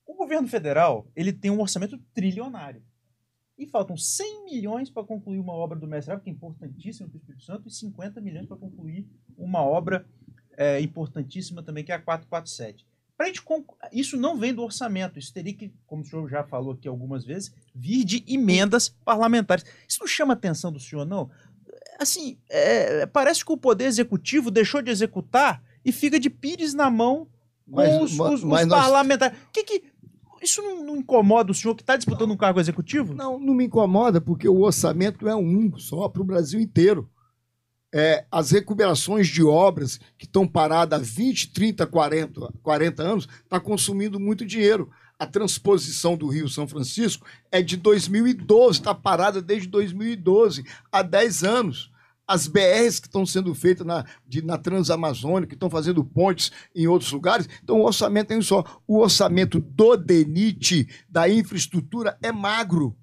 O governo federal, ele tem um orçamento trilionário. E faltam 100 milhões para concluir uma obra do mestre Álvaro, que é importantíssima para o Espírito Santo, e 50 milhões para concluir uma obra é, importantíssima também, que é a 447. Pra gente isso não vem do orçamento, isso teria que, como o senhor já falou aqui algumas vezes, vir de emendas parlamentares. Isso não chama a atenção do senhor, não? Assim, é, parece que o Poder Executivo deixou de executar e fica de pires na mão com Mas- os, os- os mas nós- parlamentares. Que que, isso não, não incomoda o senhor que está disputando um cargo executivo? Não, não me incomoda, porque o orçamento é um só para o Brasil inteiro. É, as recuperações de obras que estão paradas há 20, 30, 40, 40 anos está consumindo muito dinheiro. A transposição do Rio São Francisco é de 2012, está parada desde 2012, há 10 anos. As BRs que estão sendo feitas na, de- na Transamazônica, que estão fazendo pontes em outros lugares, então o orçamento é só. O orçamento do DENIT, da infraestrutura, é magro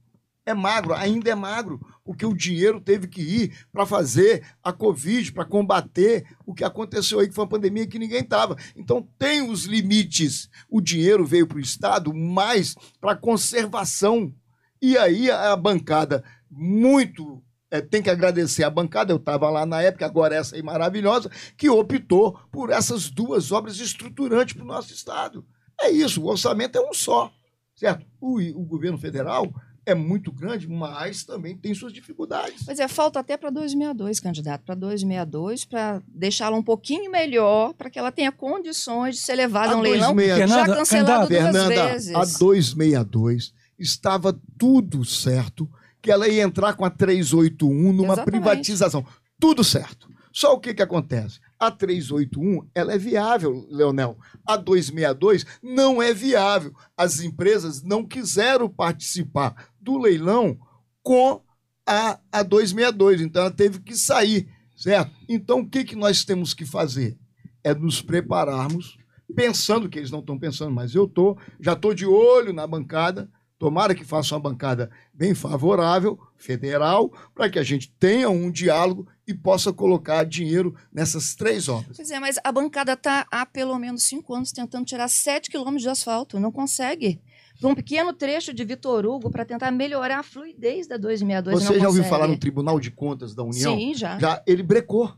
é magro, ainda é magro, porque o dinheiro teve que ir para fazer a Covid, para combater o que aconteceu aí, que foi uma pandemia que ninguém estava. Então tem os limites. O dinheiro veio para o Estado mais para conservação. E aí a bancada, muito. É, tem que agradecer a bancada, eu estava lá na época, agora essa aí maravilhosa, que optou por essas duas obras estruturantes para o nosso Estado. É isso, o orçamento é um só, certo? O, o governo federal é muito grande, mas também tem suas dificuldades. Pois é, falta até para 2062, candidato, para 2062, para deixá-la um pouquinho melhor, para que ela tenha condições de ser levada a um leilão 262 já Fernanda, cancelado duas Fernanda, vezes. a 262 estava tudo certo, que ela ia entrar com a 381 numa Exatamente. privatização. Tudo certo. Só o que, que acontece? A 381 ela é viável, Leonel. A 262 não é viável. As empresas não quiseram participar do leilão com a, a 262. Então ela teve que sair, certo? Então o que, que nós temos que fazer? É nos prepararmos, pensando que eles não estão pensando, mas eu estou, já estou de olho na bancada. Tomara que faça uma bancada bem favorável, federal, para que a gente tenha um diálogo e possa colocar dinheiro nessas três obras. Pois é, mas a bancada está há pelo menos cinco anos tentando tirar 7 quilômetros de asfalto. Não consegue. Para um pequeno trecho de Vitor Hugo para tentar melhorar a fluidez da 262. Você já ouviu falar no Tribunal de Contas da União? Sim, já. Já ele brecou.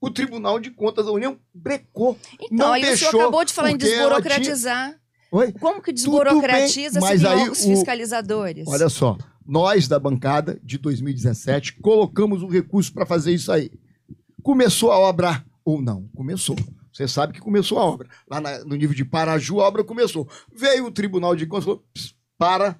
O Tribunal de Contas da União brecou. Então, não aí o deixou, senhor acabou de falar em desburocratizar. Oi? Como que desburocratiza se aí órgãos o- fiscalizadores? Olha só, nós da bancada de 2017 colocamos um recurso para fazer isso aí. Começou a obra ou não? Começou. Você sabe que começou a obra. Lá na- no nível de Paraju, a obra começou. Veio o Tribunal de Contas e falou: "Ps, para,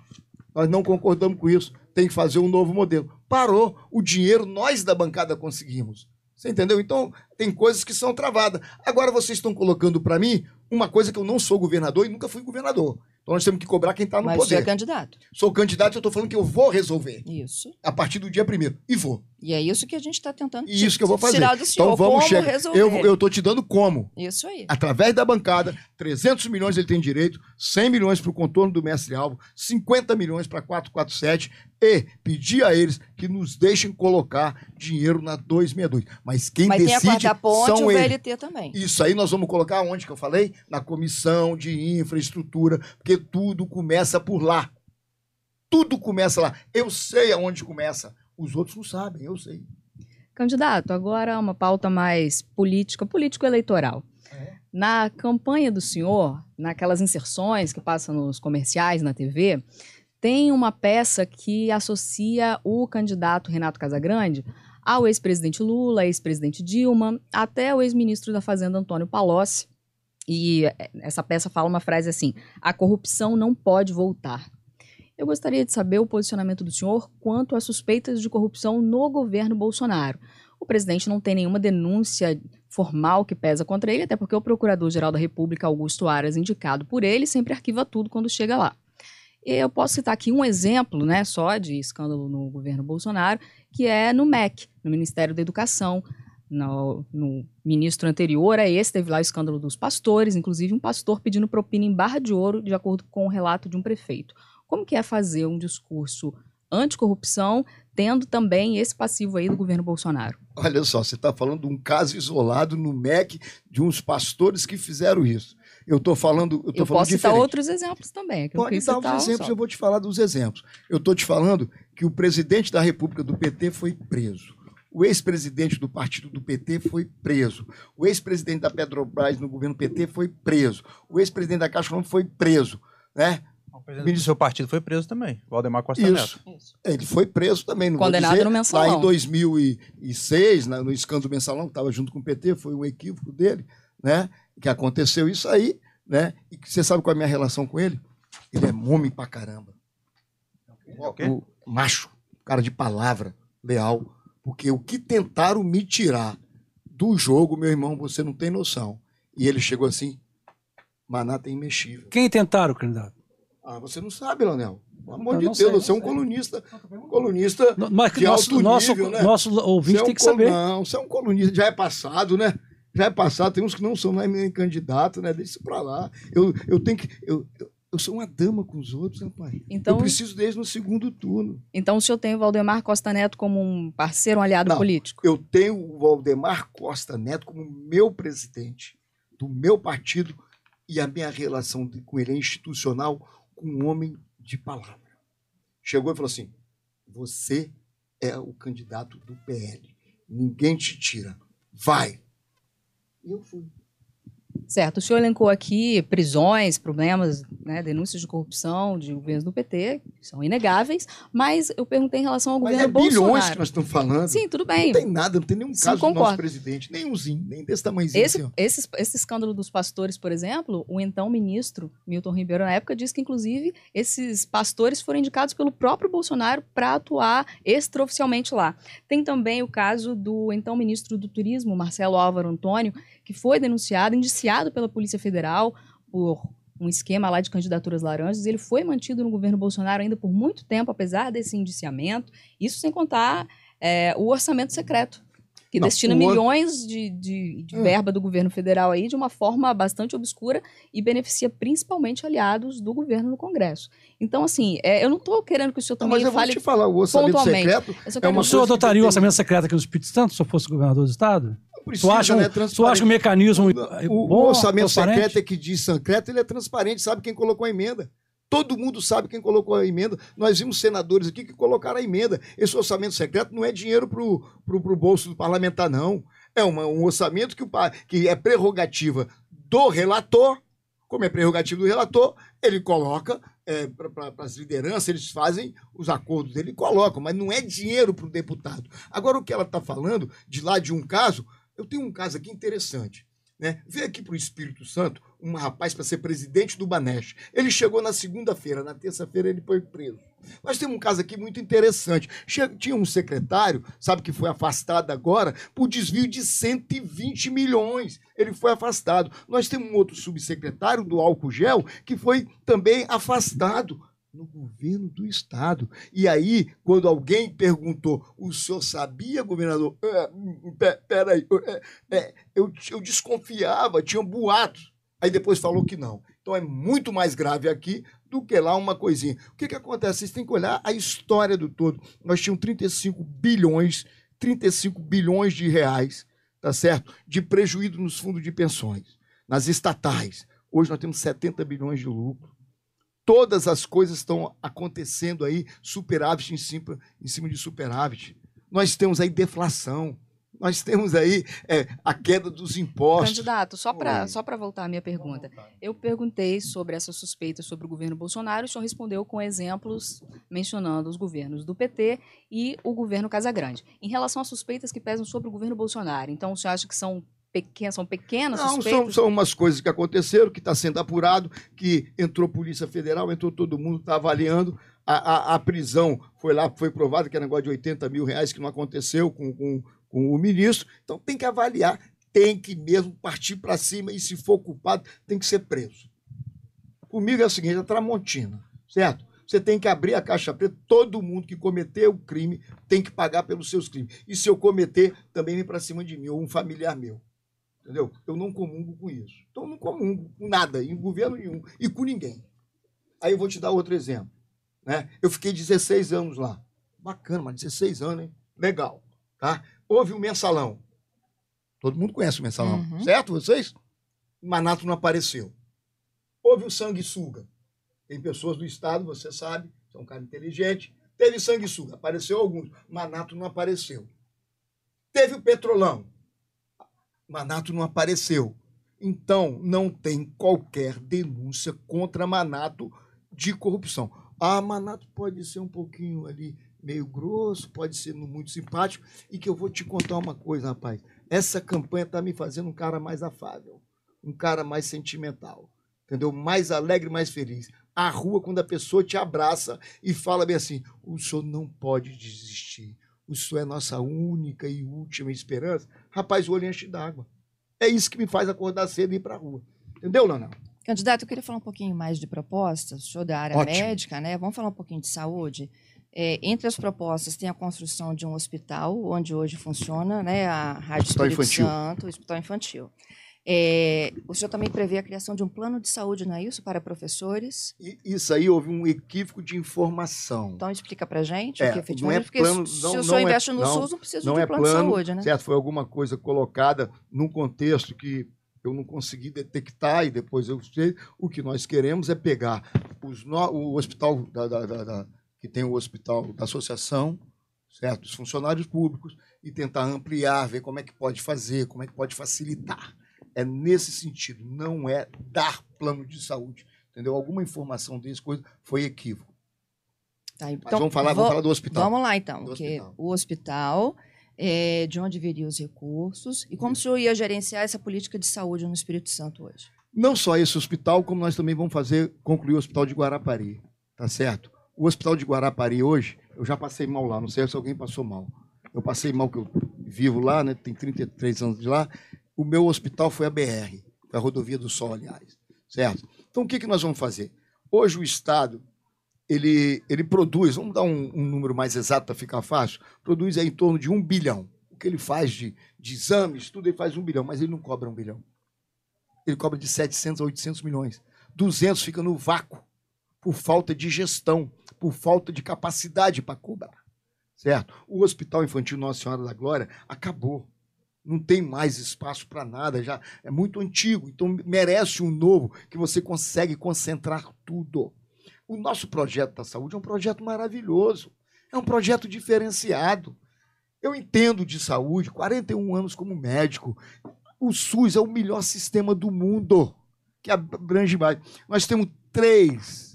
nós não concordamos com isso, tem que fazer um novo modelo. Parou, o dinheiro nós da bancada conseguimos. Você entendeu? Então, tem coisas que são travadas. Agora vocês estão colocando para mim uma coisa que eu não sou governador e nunca fui governador. Então nós temos que cobrar quem está no Mas você é poder. candidato. Sou candidato e eu estou falando que eu vou resolver Isso. a partir do dia primeiro. E vou. E é isso que a gente está tentando isso que eu vou fazer. tirar do senhor. Então vamos chegar. resolver. Eu, tô te dando como. Isso aí. Através da bancada, 300 milhões ele tem direito, 100 milhões para o contorno do mestre-alvo, 50 milhões para 447 e pedir a eles que nos deixem colocar dinheiro na 262. Mas quem Mas tem a decide ponte são o eles. VLT também. Isso aí nós vamos colocar onde que eu falei? Na comissão de infraestrutura, porque tudo começa por lá. Tudo começa lá. Eu sei aonde começa. Os outros não sabem, eu sei. Candidato, agora uma pauta mais política, político-eleitoral. É. Na campanha do senhor, naquelas inserções que passam nos comerciais na TV, tem uma peça que associa o candidato Renato Casagrande ao ex-presidente Lula, ex-presidente Dilma, até o ex-ministro da Fazenda Antônio Palocci. E eh, essa peça fala uma frase assim: a corrupção não pode voltar. Eu gostaria de saber o posicionamento do senhor quanto às suspeitas de corrupção no governo Bolsonaro. O presidente não tem nenhuma denúncia formal que pesa contra ele, até porque o Procurador-Geral da República, Augusto Aras, indicado por ele, sempre arquiva tudo quando chega lá. Eu posso citar aqui um exemplo, né, só de escândalo no governo Bolsonaro, que é no MEC, no Ministério da Educação. No, no, ministro anterior a esse, teve lá o escândalo dos pastores, inclusive um pastor pedindo propina em barra de ouro, de acordo com o relato de um prefeito. Como que é fazer um discurso anticorrupção, tendo também esse passivo aí do governo Bolsonaro? Olha só, você está falando de um caso isolado no MEC de uns pastores que fizeram isso. Eu estou falando. Eu, tô eu falando posso citar outros exemplos também. Pode dar os exemplos, eu vou te falar dos exemplos. Eu estou te falando que o presidente da República do PT foi preso. O ex-presidente do partido do PT foi preso. O ex-presidente da Petrobras no governo PT foi preso. O ex-presidente da Caixa Econômica foi preso. Né? O presidente do seu partido foi preso também, Valdemar Costa Isso. Neto. Isso. Ele foi preso também. Não Condenado dizer, no mensalão. Lá em 2006, no escândalo mensalão, que estava junto com o PT, foi um equívoco dele, né? Que aconteceu isso aí, né? E você sabe qual é a minha relação com ele? Ele é homem pra caramba. Okay. O macho, cara de palavra, leal. Porque o que tentaram me tirar do jogo, meu irmão, você não tem noção. E ele chegou assim, Maná tem imexível. Quem tentaram, candidato? Ah, você não sabe, Leonel. Pelo amor Eu de não Deus, sei, você é um sei. colunista, colunista Mas que de nosso, alto nosso, nível, né? nosso ouvinte é um tem que col- saber. Não, você é um colunista, já é passado, né? Já é passado, tem uns que não são nem, candidato, né? Deixa isso pra lá. Eu, eu tenho que. Eu, eu, eu sou uma dama com os outros, né, pai? Então- eu preciso deles no segundo turno. Então o senhor tem o Valdemar Costa Neto como um parceiro, um aliado Não. político? Eu tenho o Valdemar Costa Neto como meu presidente do meu partido e a minha relação com ele é institucional, um homem de palavra. Chegou e falou assim: você é o candidato do PL. Ninguém te tira. Vai. E eu fui. Certo. O senhor elencou aqui prisões, problemas, né, denúncias de corrupção de governos do PT, que são inegáveis, mas eu perguntei em relação ao Mas governo é bilhões que Bolsonaro. nós estamos falando. Sim, tudo Não bem. tem nada, não tem nenhum Sim, caso do nosso concordo. presidente. Nenhumzinho, nem desse tamanhozinho Esse, assim, esse, esse escândalo dos pastores, por exemplo, o então ministro Milton Ribeiro, na época, disse que, inclusive, esses pastores foram indicados pelo próprio Bolsonaro para atuar extraoficialmente lá. Tem também o caso do então ministro do Turismo, Marcelo Álvaro Antônio, que foi denunciado, indiciado pela Polícia Federal por um esquema lá de candidaturas laranjas. Ele foi mantido no governo Bolsonaro ainda por muito tempo, apesar desse indiciamento. Isso sem contar é, o orçamento secreto, que Não, destina o milhões de, de, de Hum. verba do governo federal aí de uma forma bastante obscura e beneficia principalmente aliados do governo no Congresso. Então, assim, é, eu não estou querendo que o senhor Não, também mas eu vou fale. te falar, o orçamento secreto é uma O senhor adotaria o orçamento secreto aqui no Espírito Santo se eu fosse governador do Estado? não Tu precisa, acha, um, né, tu acha que o transparente. mecanismo O, o bom, orçamento transparente? secreto é que diz secreto, ele é transparente, sabe quem colocou a emenda. Todo mundo sabe quem colocou a emenda. Nós vimos senadores aqui que colocaram a emenda. Esse orçamento secreto não é dinheiro para o bolso do parlamentar, não. É uma- um orçamento que, o, que é prerrogativa do relator. Como é prerrogativa do relator, ele coloca para as lideranças, eles fazem os acordos dele colocam, mas não é dinheiro para o deputado. Agora, o que ela está falando, de lá de um caso, eu tenho um caso aqui interessante. Né? Veio aqui para o Espírito Santo um rapaz para ser presidente do Banesh. Ele chegou na segunda-feira, na terça-feira ele foi preso. Nós temos um caso aqui muito interessante. Tinha um secretário, sabe, que foi afastado agora por desvio de 120 milhões. Ele foi afastado. Nós temos um outro subsecretário do álcool gel que foi também afastado no governo do estado. E aí, quando alguém perguntou, o senhor sabia, governador? É, hum, pe- peraí, é, é, eu, eu desconfiava, tinha boatos. Aí depois falou que não. Então é muito mais grave aqui do que lá uma coisinha. O que, que acontece? Vocês têm que olhar a história do todo. Nós tínhamos 35 bilhões, 35 bilhões de reais, tá certo? De prejuízo nos fundos de pensões, nas estatais. Hoje nós temos 70 bilhões de lucro. Todas as coisas estão acontecendo aí, superávit em cima, em cima de superávit. Nós temos aí deflação. Nós temos aí é, a queda dos impostos. Candidato, só para só para voltar à minha pergunta. Eu perguntei sobre essas suspeitas sobre o governo Bolsonaro, e o senhor respondeu com exemplos mencionando os governos do PT e o governo Casagrande. Em relação às suspeitas que pesam sobre o governo Bolsonaro, então o senhor acha que são pequenas, são pequenas Não, são, são umas coisas que aconteceram, que está sendo apurado, que entrou Polícia Federal, entrou todo mundo, está avaliando. A, a, a prisão foi lá, foi provado que é negócio de 80 mil reais, que não aconteceu com, com, com o ministro. Então tem que avaliar, tem que mesmo partir para cima e, se for culpado, tem que ser preso. Comigo é o seguinte, a Tramontina, certo? Você tem que abrir a caixa preta. Todo mundo que cometeu o crime tem que pagar pelos seus crimes. E se eu cometer, também vem para cima de mim, ou um familiar meu. Entendeu? Eu não comungo com isso. Então, eu não comungo com nada, em governo nenhum, e com ninguém. Aí eu vou te dar outro exemplo. Né? Eu fiquei 16 anos lá. Bacana, mas 16 anos, hein? Legal. Tá? Houve o um mensalão. Todo mundo conhece o mensalão, uhum. certo? Vocês? Manato não apareceu. Houve o sanguessuga. Tem pessoas do Estado, você sabe, são um cara inteligente. Teve sanguessuga, apareceu alguns. Manato não apareceu. Teve o petrolão. Manato não apareceu. Então, não tem qualquer denúncia contra Manato de corrupção. Ah, Manato pode ser um pouquinho ali meio grosso, pode ser muito simpático, e que eu vou te contar uma coisa, rapaz. Essa campanha está me fazendo um cara mais afável, um cara mais sentimental, entendeu? Mais alegre, mais feliz. A rua, quando a pessoa te abraça e fala bem assim: o senhor não pode desistir, o senhor é nossa única e última esperança. Rapaz, o olho enche d'água. É isso que me faz acordar cedo e ir para a rua. Entendeu, Leonel? Candidato, eu queria falar um pouquinho mais de propostas, o senhor da área Ótimo. médica, né? Vamos falar um pouquinho de saúde. É, entre as propostas tem a construção de um hospital, onde hoje funciona né, a Rádio hospital Espírito infantil. Santo, o Hospital Infantil. É, o senhor também prevê a criação de um plano de saúde, não é isso, para professores? E, isso aí houve um equívoco de informação. então explica para gente é, o que efetivamente, não é plano, não, se o senhor é investe no não, SUS, não precisa não de um é plano, plano, de saúde, né? Certo, foi alguma coisa colocada num contexto que eu não consegui detectar e depois eu sei. O que nós queremos é pegar os, o hospital da, da, da, da que tem o hospital da associação, certo? Os funcionários públicos, e tentar ampliar, ver como é que pode fazer, como é que pode facilitar. É nesse sentido, não é dar plano de saúde. Entendeu? Alguma informação desse coisa foi equívoco. Tá, então, Mas vamos falar, vou, vamos falar do hospital. Vamos lá, então. porque o hospital, é, de onde viriam os recursos e como Isso. o senhor ia gerenciar essa política de saúde no Espírito Santo hoje? Não só esse hospital, como nós também vamos fazer, concluir o hospital de Guarapari, tá certo? O hospital de Guarapari hoje, eu já passei mal lá, não sei se alguém passou mal. Eu passei mal, que eu vivo lá, né? Tem 33 anos de lá. O meu hospital foi a BR, foi a rodovia do Sol, aliás. Certo? Então, o que, que nós vamos fazer? Hoje o Estado, ele, ele produz, vamos dar um, um número mais exato para ficar fácil, produz em torno de um bilhão. O que ele faz de, de exames, tudo, ele faz um bilhão, mas ele não cobra um bilhão. Ele cobra de 700 a 800 milhões. 200 fica no vácuo por falta de gestão, por falta de capacidade para cobrar. Certo? O Hospital Infantil Nossa Senhora da Glória acabou. Não tem mais espaço para nada, já é muito antigo, então merece um novo que você consegue concentrar tudo. O nosso projeto da saúde é um projeto maravilhoso, é um projeto diferenciado. Eu entendo de saúde, 41 anos como médico. O SUS é o melhor sistema do mundo, que abrange mais. Nós temos três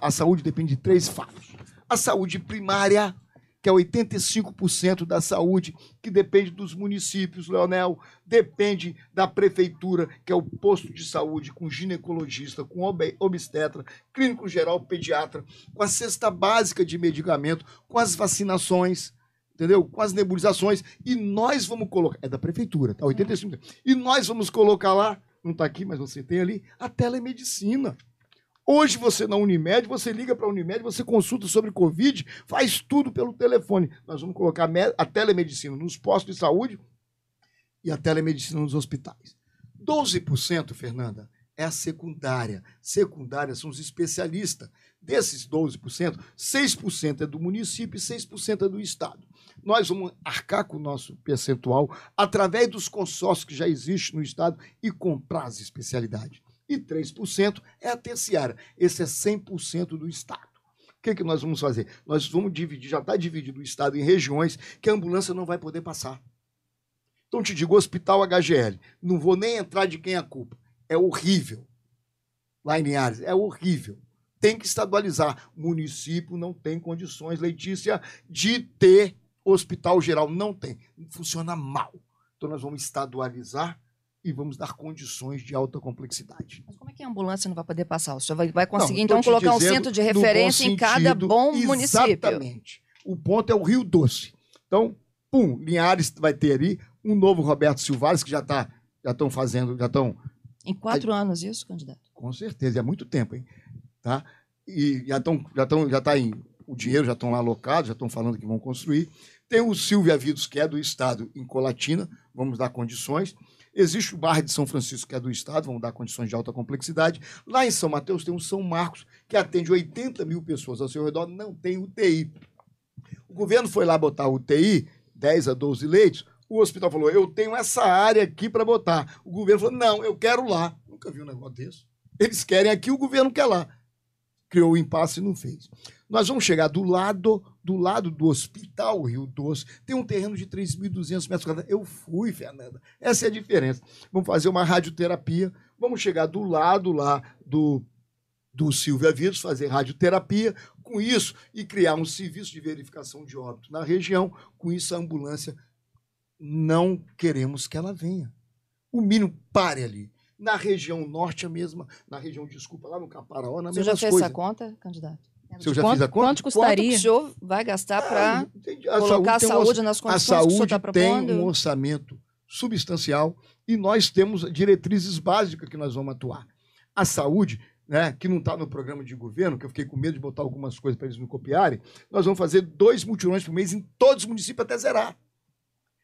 a saúde depende de três fatos. A saúde primária, que é 85% da saúde, que depende dos municípios, Leonel, depende da prefeitura, que é o posto de saúde com ginecologista, com obstetra, clínico geral, pediatra, com a cesta básica de medicamento, com as vacinações, entendeu? Com as nebulizações, e nós vamos colocar, é da prefeitura, tá? 85%. E nós vamos colocar lá, não está aqui, mas você tem ali, a telemedicina. Hoje você na Unimed, você liga para a Unimed, você consulta sobre Covid, faz tudo pelo telefone. Nós vamos colocar a telemedicina nos postos de saúde e a telemedicina nos hospitais. 12%, Fernanda, é a secundária. Secundária são os especialistas. Desses 12%, 6% é do município e 6% é do Estado. Nós vamos arcar com o nosso percentual através dos consórcios que já existem no Estado e comprar as especialidades e 3% é a terciária. Esse é 100% do Estado. O que, que nós vamos fazer? Nós vamos dividir, já está dividido o Estado em regiões que a ambulância não vai poder passar. Então, te digo, Hospital HGL, não vou nem entrar de quem é a culpa. É horrível. Lá em Linhares, é horrível. Tem que estadualizar. O município não tem condições, Letícia, de ter hospital geral. Não tem. Funciona mal. Então, nós vamos estadualizar e vamos dar condições de alta complexidade. Mas como é que a ambulância não vai poder passar? O senhor vai, vai conseguir, não, então, colocar um centro de referência em cada bom município? Exatamente. O ponto é o Rio Doce. Então, pum, Linhares vai ter ali um novo Roberto Silvares, que já está já estão fazendo, já estão... Em quatro anos isso, candidato? Com certeza, é muito tempo, hein? Tá? e já estão, já estão, já tá em o dinheiro já estão lá alocados, já estão falando que vão construir. Tem o Silvia Vidos, que é do Estado, em Colatina, vamos dar condições. Existe o bairro de São Francisco, que é do Estado, vamos dar condições de alta complexidade. Lá em São Mateus tem o São Marcos, que atende 80 mil pessoas ao seu redor, não tem UTI. O governo foi lá botar UTI, 10 a 12 leitos. O hospital falou: Eu tenho essa área aqui para botar. O governo falou: Não, eu quero lá. Nunca vi um negócio desse. Eles querem aqui, o governo quer lá. Criou o impasse e não fez. Nós vamos chegar do lado do lado do Hospital Rio Doce. Tem um terreno de 3.200 metros quadrados. Eu fui, Fernanda. Essa é a diferença. Vamos fazer uma radioterapia. Vamos chegar do lado lá do, do Silvia Vírus, fazer radioterapia. Com isso, e criar um serviço de verificação de óbito na região. Com isso, a ambulância não queremos que ela venha. O mínimo pare ali. Na região norte, a mesma. Na região, desculpa, lá no Caparaó, na Você mesma já fez coisa. essa conta, candidato? Se eu já quanto, fiz a conta? Quanto Quanto custaria? que o senhor vai gastar para Ah. A colocar a tem um saúde nas A condições que o senhor saúde está tem propondo? um orçamento substancial e nós temos diretrizes básicas que nós vamos atuar. A saúde, né, que não está no programa de governo, que eu fiquei com medo de botar algumas coisas para eles não copiarem, nós vamos fazer dois mutirões por mês em todos os municípios até zerar.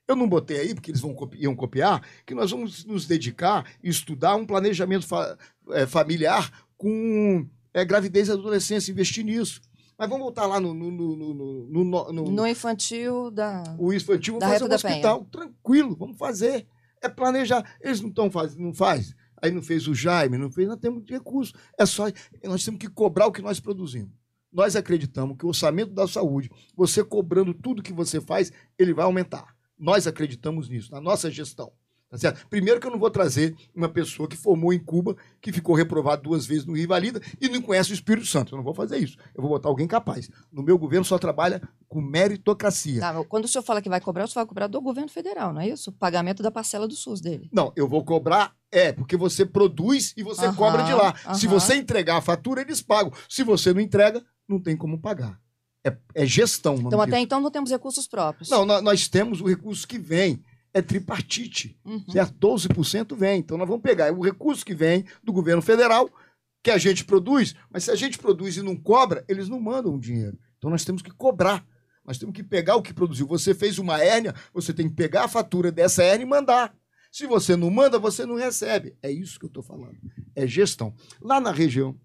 Eu não botei aí, porque eles vão copi- iam copiar, que nós vamos nos dedicar e estudar um planejamento fa- eh, familiar com eh, gravidez e adolescência, investir nisso. Mas vamos voltar lá no, no, no, no, no- infantil da. o infantil, Da vamos fazer um da Penha. hospital. Tranquilo, vamos fazer. É planejar. Eles não estão fazendo, não faz. Aí não fez o Jaime, não fez, nós temos recurso. É só, nós temos que cobrar o que nós produzimos. Nós acreditamos que o orçamento da saúde, você cobrando tudo que você faz, ele vai aumentar. Nós acreditamos nisso, na nossa gestão. Tá certo? Primeiro que eu não vou trazer uma pessoa que formou em Cuba, que ficou reprovado duas vezes no Rio Valida e não conhece o Espírito Santo. Eu não vou fazer isso. Eu vou botar alguém capaz. No meu governo só trabalha com meritocracia. Tá, quando o senhor fala que vai cobrar, o senhor vai cobrar do governo federal, não é isso? O pagamento da parcela do SUS dele. Não, eu vou cobrar, é, porque você produz e você cobra de lá. Se você entregar a fatura, eles pagam. Se você não entrega, não tem como pagar. É, é gestão. Então, até disso. então, não temos recursos próprios. Não, nó- nós temos o recurso que vem. É tripartite. Uhum. Certo? 12% vem. Então nós vamos pegar o recurso que vem do governo federal, que a gente produz, mas se a gente produz e não cobra, eles não mandam o dinheiro. Então nós temos que cobrar. Nós temos que pegar o que produziu. Você fez uma hérnia, você tem que pegar a fatura dessa hérnia e mandar. Se você não manda, você não recebe. É isso que eu estou falando. É gestão. Lá na região,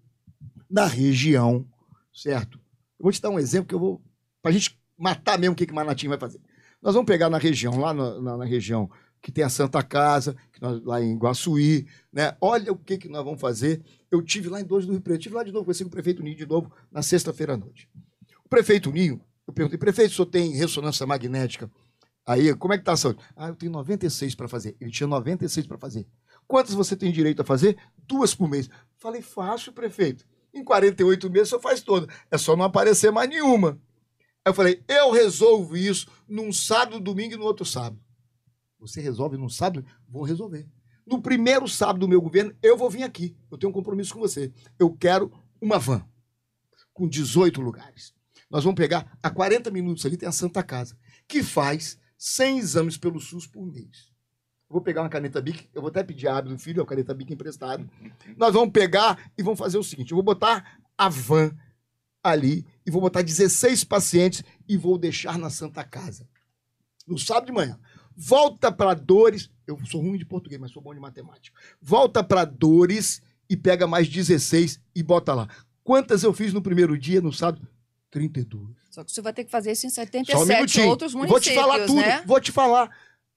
na região, certo? Eu vou te dar um exemplo que eu vou. Para a gente matar mesmo o que, que Manatim vai fazer. Nós vamos pegar na região, lá na, na- na região que tem a Santa Casa, nós- lá em Guaçuí, né? Olha o que, que nós vamos fazer. Eu tive lá em Dois do Rio Preto, tive lá de novo, conheci o prefeito Ninho de novo, na sexta-feira à noite. O prefeito Ninho, eu perguntei, prefeito, o senhor tem ressonância magnética? Aí, como é que tá a saúde? Ah, eu tenho 96 para fazer. Ele tinha 96 para fazer. Quantas você tem direito a fazer? Duas por mês. Falei, fácil, prefeito. Em 48 meses você faz toda. É só não aparecer mais nenhuma. Aí eu falei, eu resolvo isso num sábado, domingo e no outro sábado. Você resolve num sábado? Vou resolver. No primeiro sábado do meu governo, eu vou vir aqui. Eu tenho um compromisso com você. Eu quero uma van com 18 lugares. Nós vamos pegar a 40 minutos ali, tem a Santa Casa, que faz 100 exames pelo SUS por mês. Eu vou pegar uma caneta BIC, eu vou até pedir a do filho, a caneta BIC emprestado. Nós vamos pegar e vamos fazer o seguinte: eu vou botar a van ali e vou botar 16 pacientes e vou deixar na Santa Casa. No sábado de manhã. Volta para Dores. Eu sou ruim de português, mas sou bom de matemática. Volta para Dores e pega mais 16 e bota lá. Quantas eu fiz no primeiro dia, no sábado? 32. Só que você vai ter que fazer isso em Só um 77 minutinho. outros vou municípios, te falar tudo. né? Vou te falar.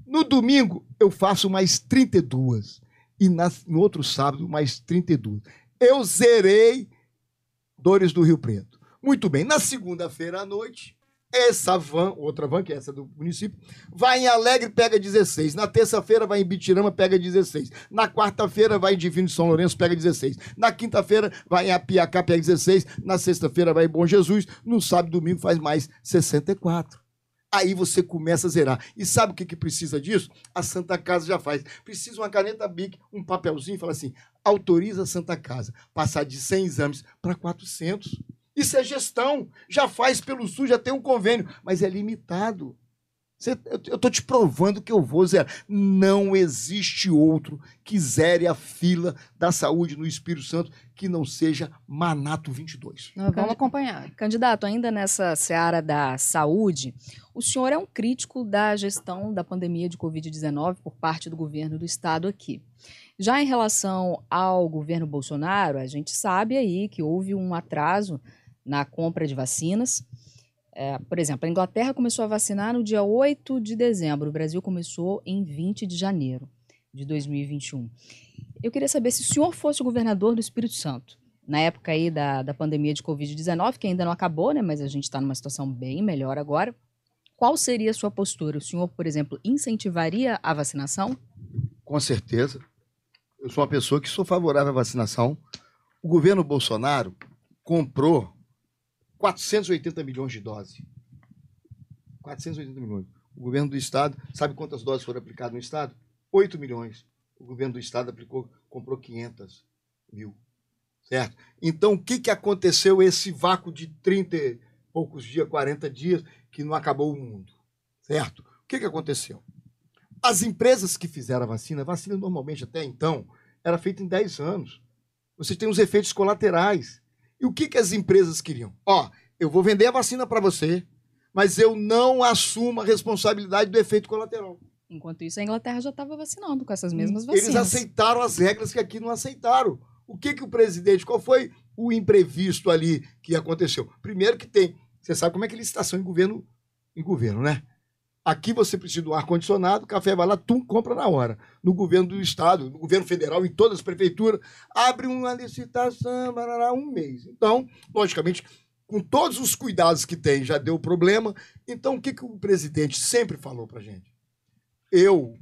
No domingo, eu faço mais 32. E na- no outro sábado, mais 32. Eu zerei Dores do Rio Preto. Muito bem. Na segunda-feira à noite, essa van, outra van, que é essa do município, vai em Alegre, pega 16. Na terça-feira, vai em Bitirama, pega 16. Na quarta-feira, vai em Divino de São Lourenço, pega 16. Na quinta-feira, vai em Apiacá, pega 16. Na sexta-feira, vai em Bom Jesus. No sábado e domingo, faz mais 64. Aí você começa a zerar. E sabe o que, que precisa disso? A Santa Casa já faz. Precisa uma caneta BIC, um papelzinho fala assim: autoriza a Santa Casa passar de 100 exames para 400. Isso é gestão. Já faz pelo SUS, já tem um convênio, mas é limitado. Você- eu, eu tô te provando que eu vou zerar. Não existe outro que zere a fila da saúde no Espírito Santo que não seja Manato 22. Nós vamos acompanhar. Candidato, ainda nessa seara da saúde, o senhor é um crítico da gestão da pandemia de Covid-19 por parte do governo do estado aqui. Já em relação ao governo Bolsonaro, a gente sabe aí que houve um atraso na compra de vacinas. É, por exemplo, a Inglaterra começou a vacinar no dia 8 de dezembro, o Brasil começou em 20 de janeiro de 2021. Eu queria saber se o senhor fosse o governador do Espírito Santo, na época aí da, da pandemia de Covid-19, que ainda não acabou, né? Mas a gente está numa situação bem melhor agora. Qual seria a sua postura? O senhor, por exemplo, incentivaria a vacinação? Com certeza. Eu sou uma pessoa que sou favorável à vacinação. O governo Bolsonaro comprou 480 milhões de doses. 480 milhões. O governo do estado, sabe quantas doses foram aplicadas no estado? 8 milhões. O governo do estado aplicou, comprou 500 mil. Certo? Então, o que, que aconteceu esse vácuo de 30 e poucos dias, 40 dias, que não acabou o mundo? Certo? O que, que aconteceu? As empresas que fizeram a vacina, a vacina normalmente até então era feita em 10 anos. Você tem os efeitos colaterais. E o que, que as empresas queriam? Ó, eu vou vender a vacina para você, mas eu não assumo a responsabilidade do efeito colateral. Enquanto isso, a Inglaterra já estava vacinando com essas mesmas Eles vacinas. aceitaram as regras que aqui não aceitaram. O que, que o presidente, qual foi o imprevisto ali que aconteceu? Primeiro que tem, você sabe como é que licitação em governo, em governo, né? Aqui você precisa do ar-condicionado, café vai lá, tum, compra na hora. No governo do estado, no governo federal, em todas as prefeituras, abre uma licitação, barará, um mês. Então, logicamente, com todos os cuidados que tem, já deu problema. Então, o que, que o presidente sempre falou pra gente? Eu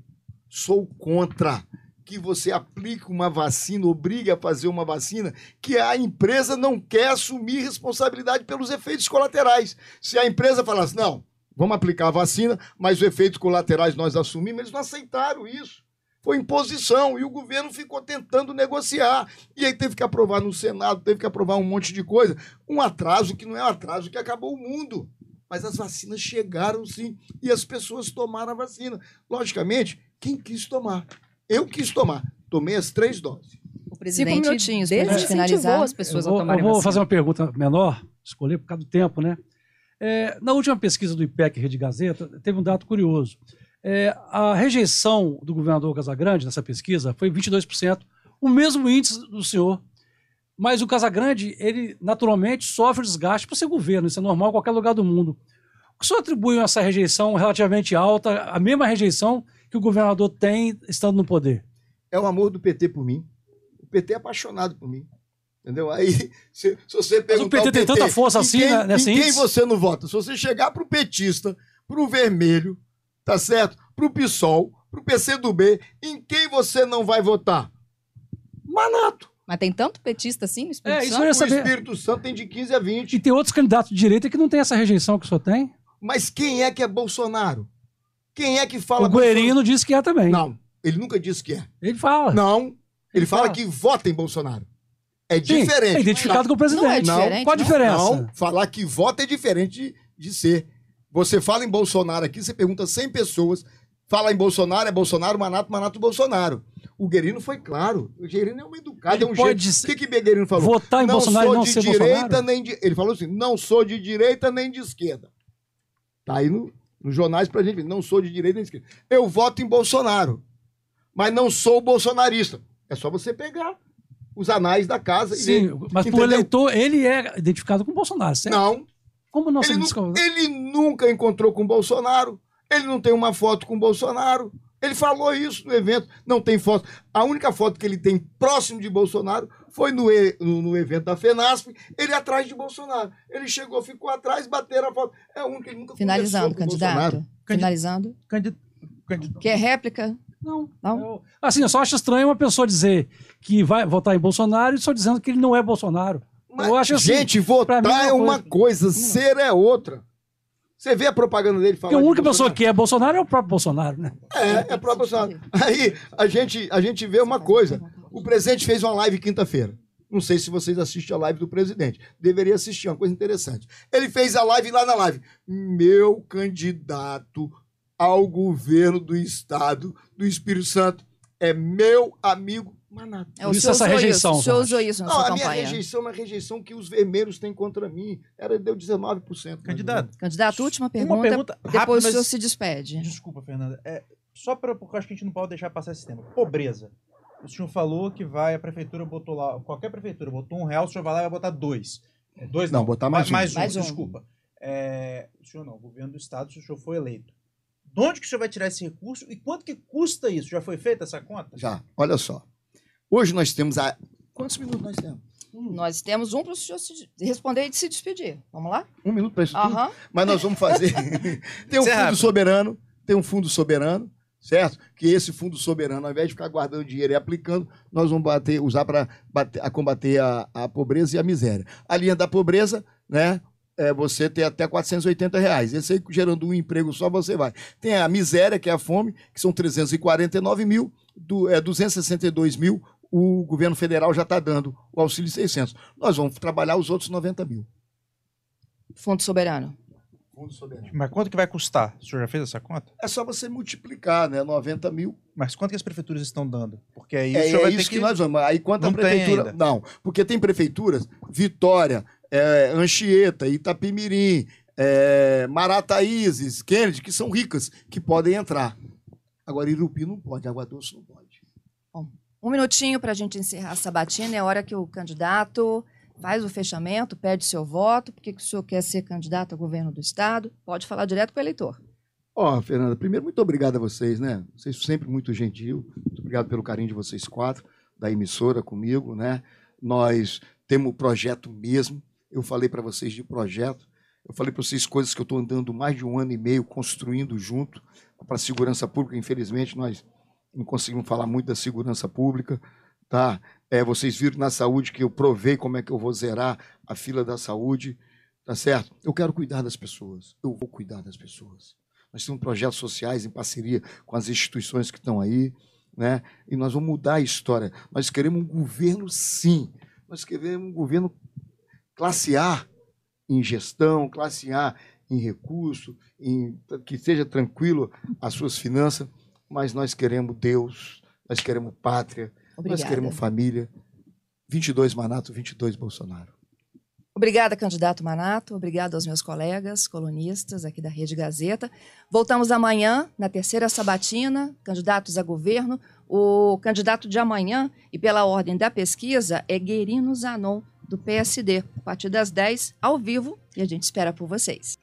sou contra que você aplique uma vacina, obrigue a fazer uma vacina, que a empresa não quer assumir responsabilidade pelos efeitos colaterais. Se a empresa falasse, não, vamos aplicar a vacina, mas os efeitos colaterais nós assumimos, eles não aceitaram isso. Foi imposição e o governo ficou tentando negociar. E aí teve que aprovar no Senado, teve que aprovar um monte de coisa. Um atraso que não é um atraso que acabou o mundo. Mas as vacinas chegaram sim e as pessoas tomaram a vacina. Logicamente, quem quis tomar? Eu quis tomar. Tomei as três doses. O presidente minutinhos pra gente desincentivou finalizar. as pessoas eu vou, a tomarem eu vou vacina. fazer uma pergunta menor, escolher por causa do tempo, né? É, na última pesquisa do IPEC Rede Gazeta, teve um dado curioso. É, a rejeição do governador Casagrande nessa pesquisa foi 22%, o mesmo índice do senhor. Mas o Casagrande, ele naturalmente sofre desgaste por ser governo, isso é normal em qualquer lugar do mundo. O senhor atribui essa rejeição relativamente alta, a mesma rejeição que o governador tem estando no poder? É o amor do PT por mim. O PT é apaixonado por mim. Entendeu? Aí, se, se você perguntar PT ao tem tanta força em assim, quem, né, nesse em quem você não vota? Se você chegar pro petista, pro vermelho, tá certo? Pro PSOL, pro PCdoB, em quem você não vai votar? Manato. Mas tem tanto petista assim no Espírito É, isso Santo? eu ia O. Espírito Santo tem de 15 a 20. E tem outros candidatos de direita que não tem essa rejeição que o senhor tem? Mas quem é que é Bolsonaro? Quem é que fala o Guerino disse que é também. Não, ele nunca disse que é. Ele fala. Não, ele, Ele fala fala. que vota em Bolsonaro. É Sim, diferente. É identificado com o presidente. Não é Não, diferente, Qual a diferença? Não, falar que vota é diferente de, de ser. Você fala em Bolsonaro aqui, você pergunta 100 pessoas, fala em Bolsonaro, é Bolsonaro, Manato, Manato, Bolsonaro. O Guerino foi claro. O Guerino é um educado, Ele é um pode jeito. ser- O que que Guerino falou? Votar em não Bolsonaro e sou não de ser direita Bolsonaro? nem de... Ele falou assim, não sou de direita nem de esquerda. Tá aí no, nos jornais pra gente ver, não sou de direita nem de esquerda. Eu voto em Bolsonaro, mas não sou bolsonarista. É só você pegar os anais da casa Sim, mas Entendeu? eleitor, ele é identificado com o Bolsonaro, certo? Não, Como não ele, descobre? ele nunca encontrou com o Bolsonaro. Ele não tem uma foto com o Bolsonaro. Ele falou isso no evento. Não tem foto. A única foto que ele tem próximo de Bolsonaro foi no, e- no, no evento da FENASP. Ele atrás de Bolsonaro. Ele chegou, ficou atrás, bateram a foto. É a única que ele nunca Finalizando, o candidato. Bolsonaro. Finalizando. Candid- candid- Quer réplica? Não. Não? Eu- assim, eu só acho estranho uma pessoa dizer que vai votar em Bolsonaro e só dizendo que ele não é Bolsonaro. Mas, eu acho assim, gente, pra mim votar é é uma uma coisa, ser é outra. Você vê a propaganda dele Porque falando. a única pessoa que é Bolsonaro é o próprio Bolsonaro, né? É, é próprio Bolsonaro. Aí a gente, a gente vê uma coisa. O presidente fez uma live quinta-feira. Não sei se vocês assistem a live do presidente. Deveria assistir, é uma coisa interessante. Ele fez a live lá na live. Meu candidato ao governo do estado do Espírito Santo. É meu amigo Manato. É, isso senhor essa rejeição, Isso, o senhor usou isso na Não, sua a minha campanha. rejeição é uma rejeição que os vermelhos têm contra mim. Era, deu 19%. Candidato, Candidato, última uma pergunta. pergunta depois rápida, o senhor mas- se despede. Desculpa, Fernanda. É, só para porque eu acho que a gente não pode deixar passar esse tema. Pobreza. O senhor falou que vai, a prefeitura botou lá, qualquer prefeitura botou um real, o senhor vai lá e vai botar dois. É, dois não, Não, botar mais um. Mais um, Mais um. desculpa. É, o senhor não, o governo do estado, se o senhor for eleito. De onde que o senhor vai tirar esse recurso e quanto que custa isso? Já foi feita essa conta? Já, olha só. Hoje nós temos a. Quantos minutos nós temos? Nós temos um para o senhor se responder e se despedir. Vamos lá? Um minuto para isso tudo? Aham. Mas nós vamos fazer. tem um é fundo soberano, tem um fundo soberano, certo? Que esse fundo soberano, ao invés de ficar guardando dinheiro e aplicando, nós vamos bater, usar para combater a, a pobreza e a miséria. A linha da pobreza, né? É você ter até 480 reais. Esse aí, gerando um emprego só, você vai. Tem a miséria, que é a fome, que são 349 mil, do, é 262 mil, o governo federal já está dando o auxílio 600. Nós vamos trabalhar os outros 90 mil. Fundo Soberano. Fundo soberano. Mas quanto que vai custar? O senhor já fez essa conta? É só você multiplicar, né? 90 mil. Mas quanto que as prefeituras estão dando? Porque aí É, o senhor é vai isso ter que... nós vamos. Aí quanto a Não tem prefeitura. ainda. Não, porque tem prefeituras, Vitória, é, Anchieta, Itapimirim, é, Marataízes, Kennedy, que são ricas, que podem entrar. Agora, Irupi não pode, Água Doce não pode. Um minutinho para a gente encerrar a sabatina. É hora que o candidato faz o fechamento, pede seu voto. Por que o senhor quer ser candidato a governo do Estado? Pode falar direto com o eleitor. Ó, Fernanda, primeiro, muito obrigado a vocês, né? Vocês sempre muito gentil. Muito obrigado pelo carinho de vocês quatro, da emissora comigo, né? Nós temos o projeto mesmo. Eu falei para vocês de projeto. Eu falei para vocês coisas que eu estou andando mais de um ano e meio construindo junto para a segurança pública. Infelizmente, nós não conseguimos falar muito da segurança pública, tá? É, vocês viram na saúde que eu provei como é que eu vou zerar a fila da saúde, tá certo? Eu quero cuidar das pessoas. Eu vou cuidar das pessoas. Nós temos projetos sociais em parceria com as instituições que estão aí, né? E nós vamos mudar a história. Nós queremos um governo, sim. Nós queremos um governo classe A em gestão, classe A em recurso, em, que seja tranquilo as suas finanças, mas nós queremos Deus, nós queremos pátria, Obrigada. nós queremos família. 22 Manato, 22 Bolsonaro. Obrigada, candidato Manato. Obrigada aos meus colegas, colunistas aqui da Rede Gazeta. Voltamos amanhã, na terceira sabatina, candidatos a governo. O candidato de amanhã, e pela ordem da pesquisa, é Guerino Zanon, do PSD. A partir das 10, ao vivo, e a gente espera por vocês.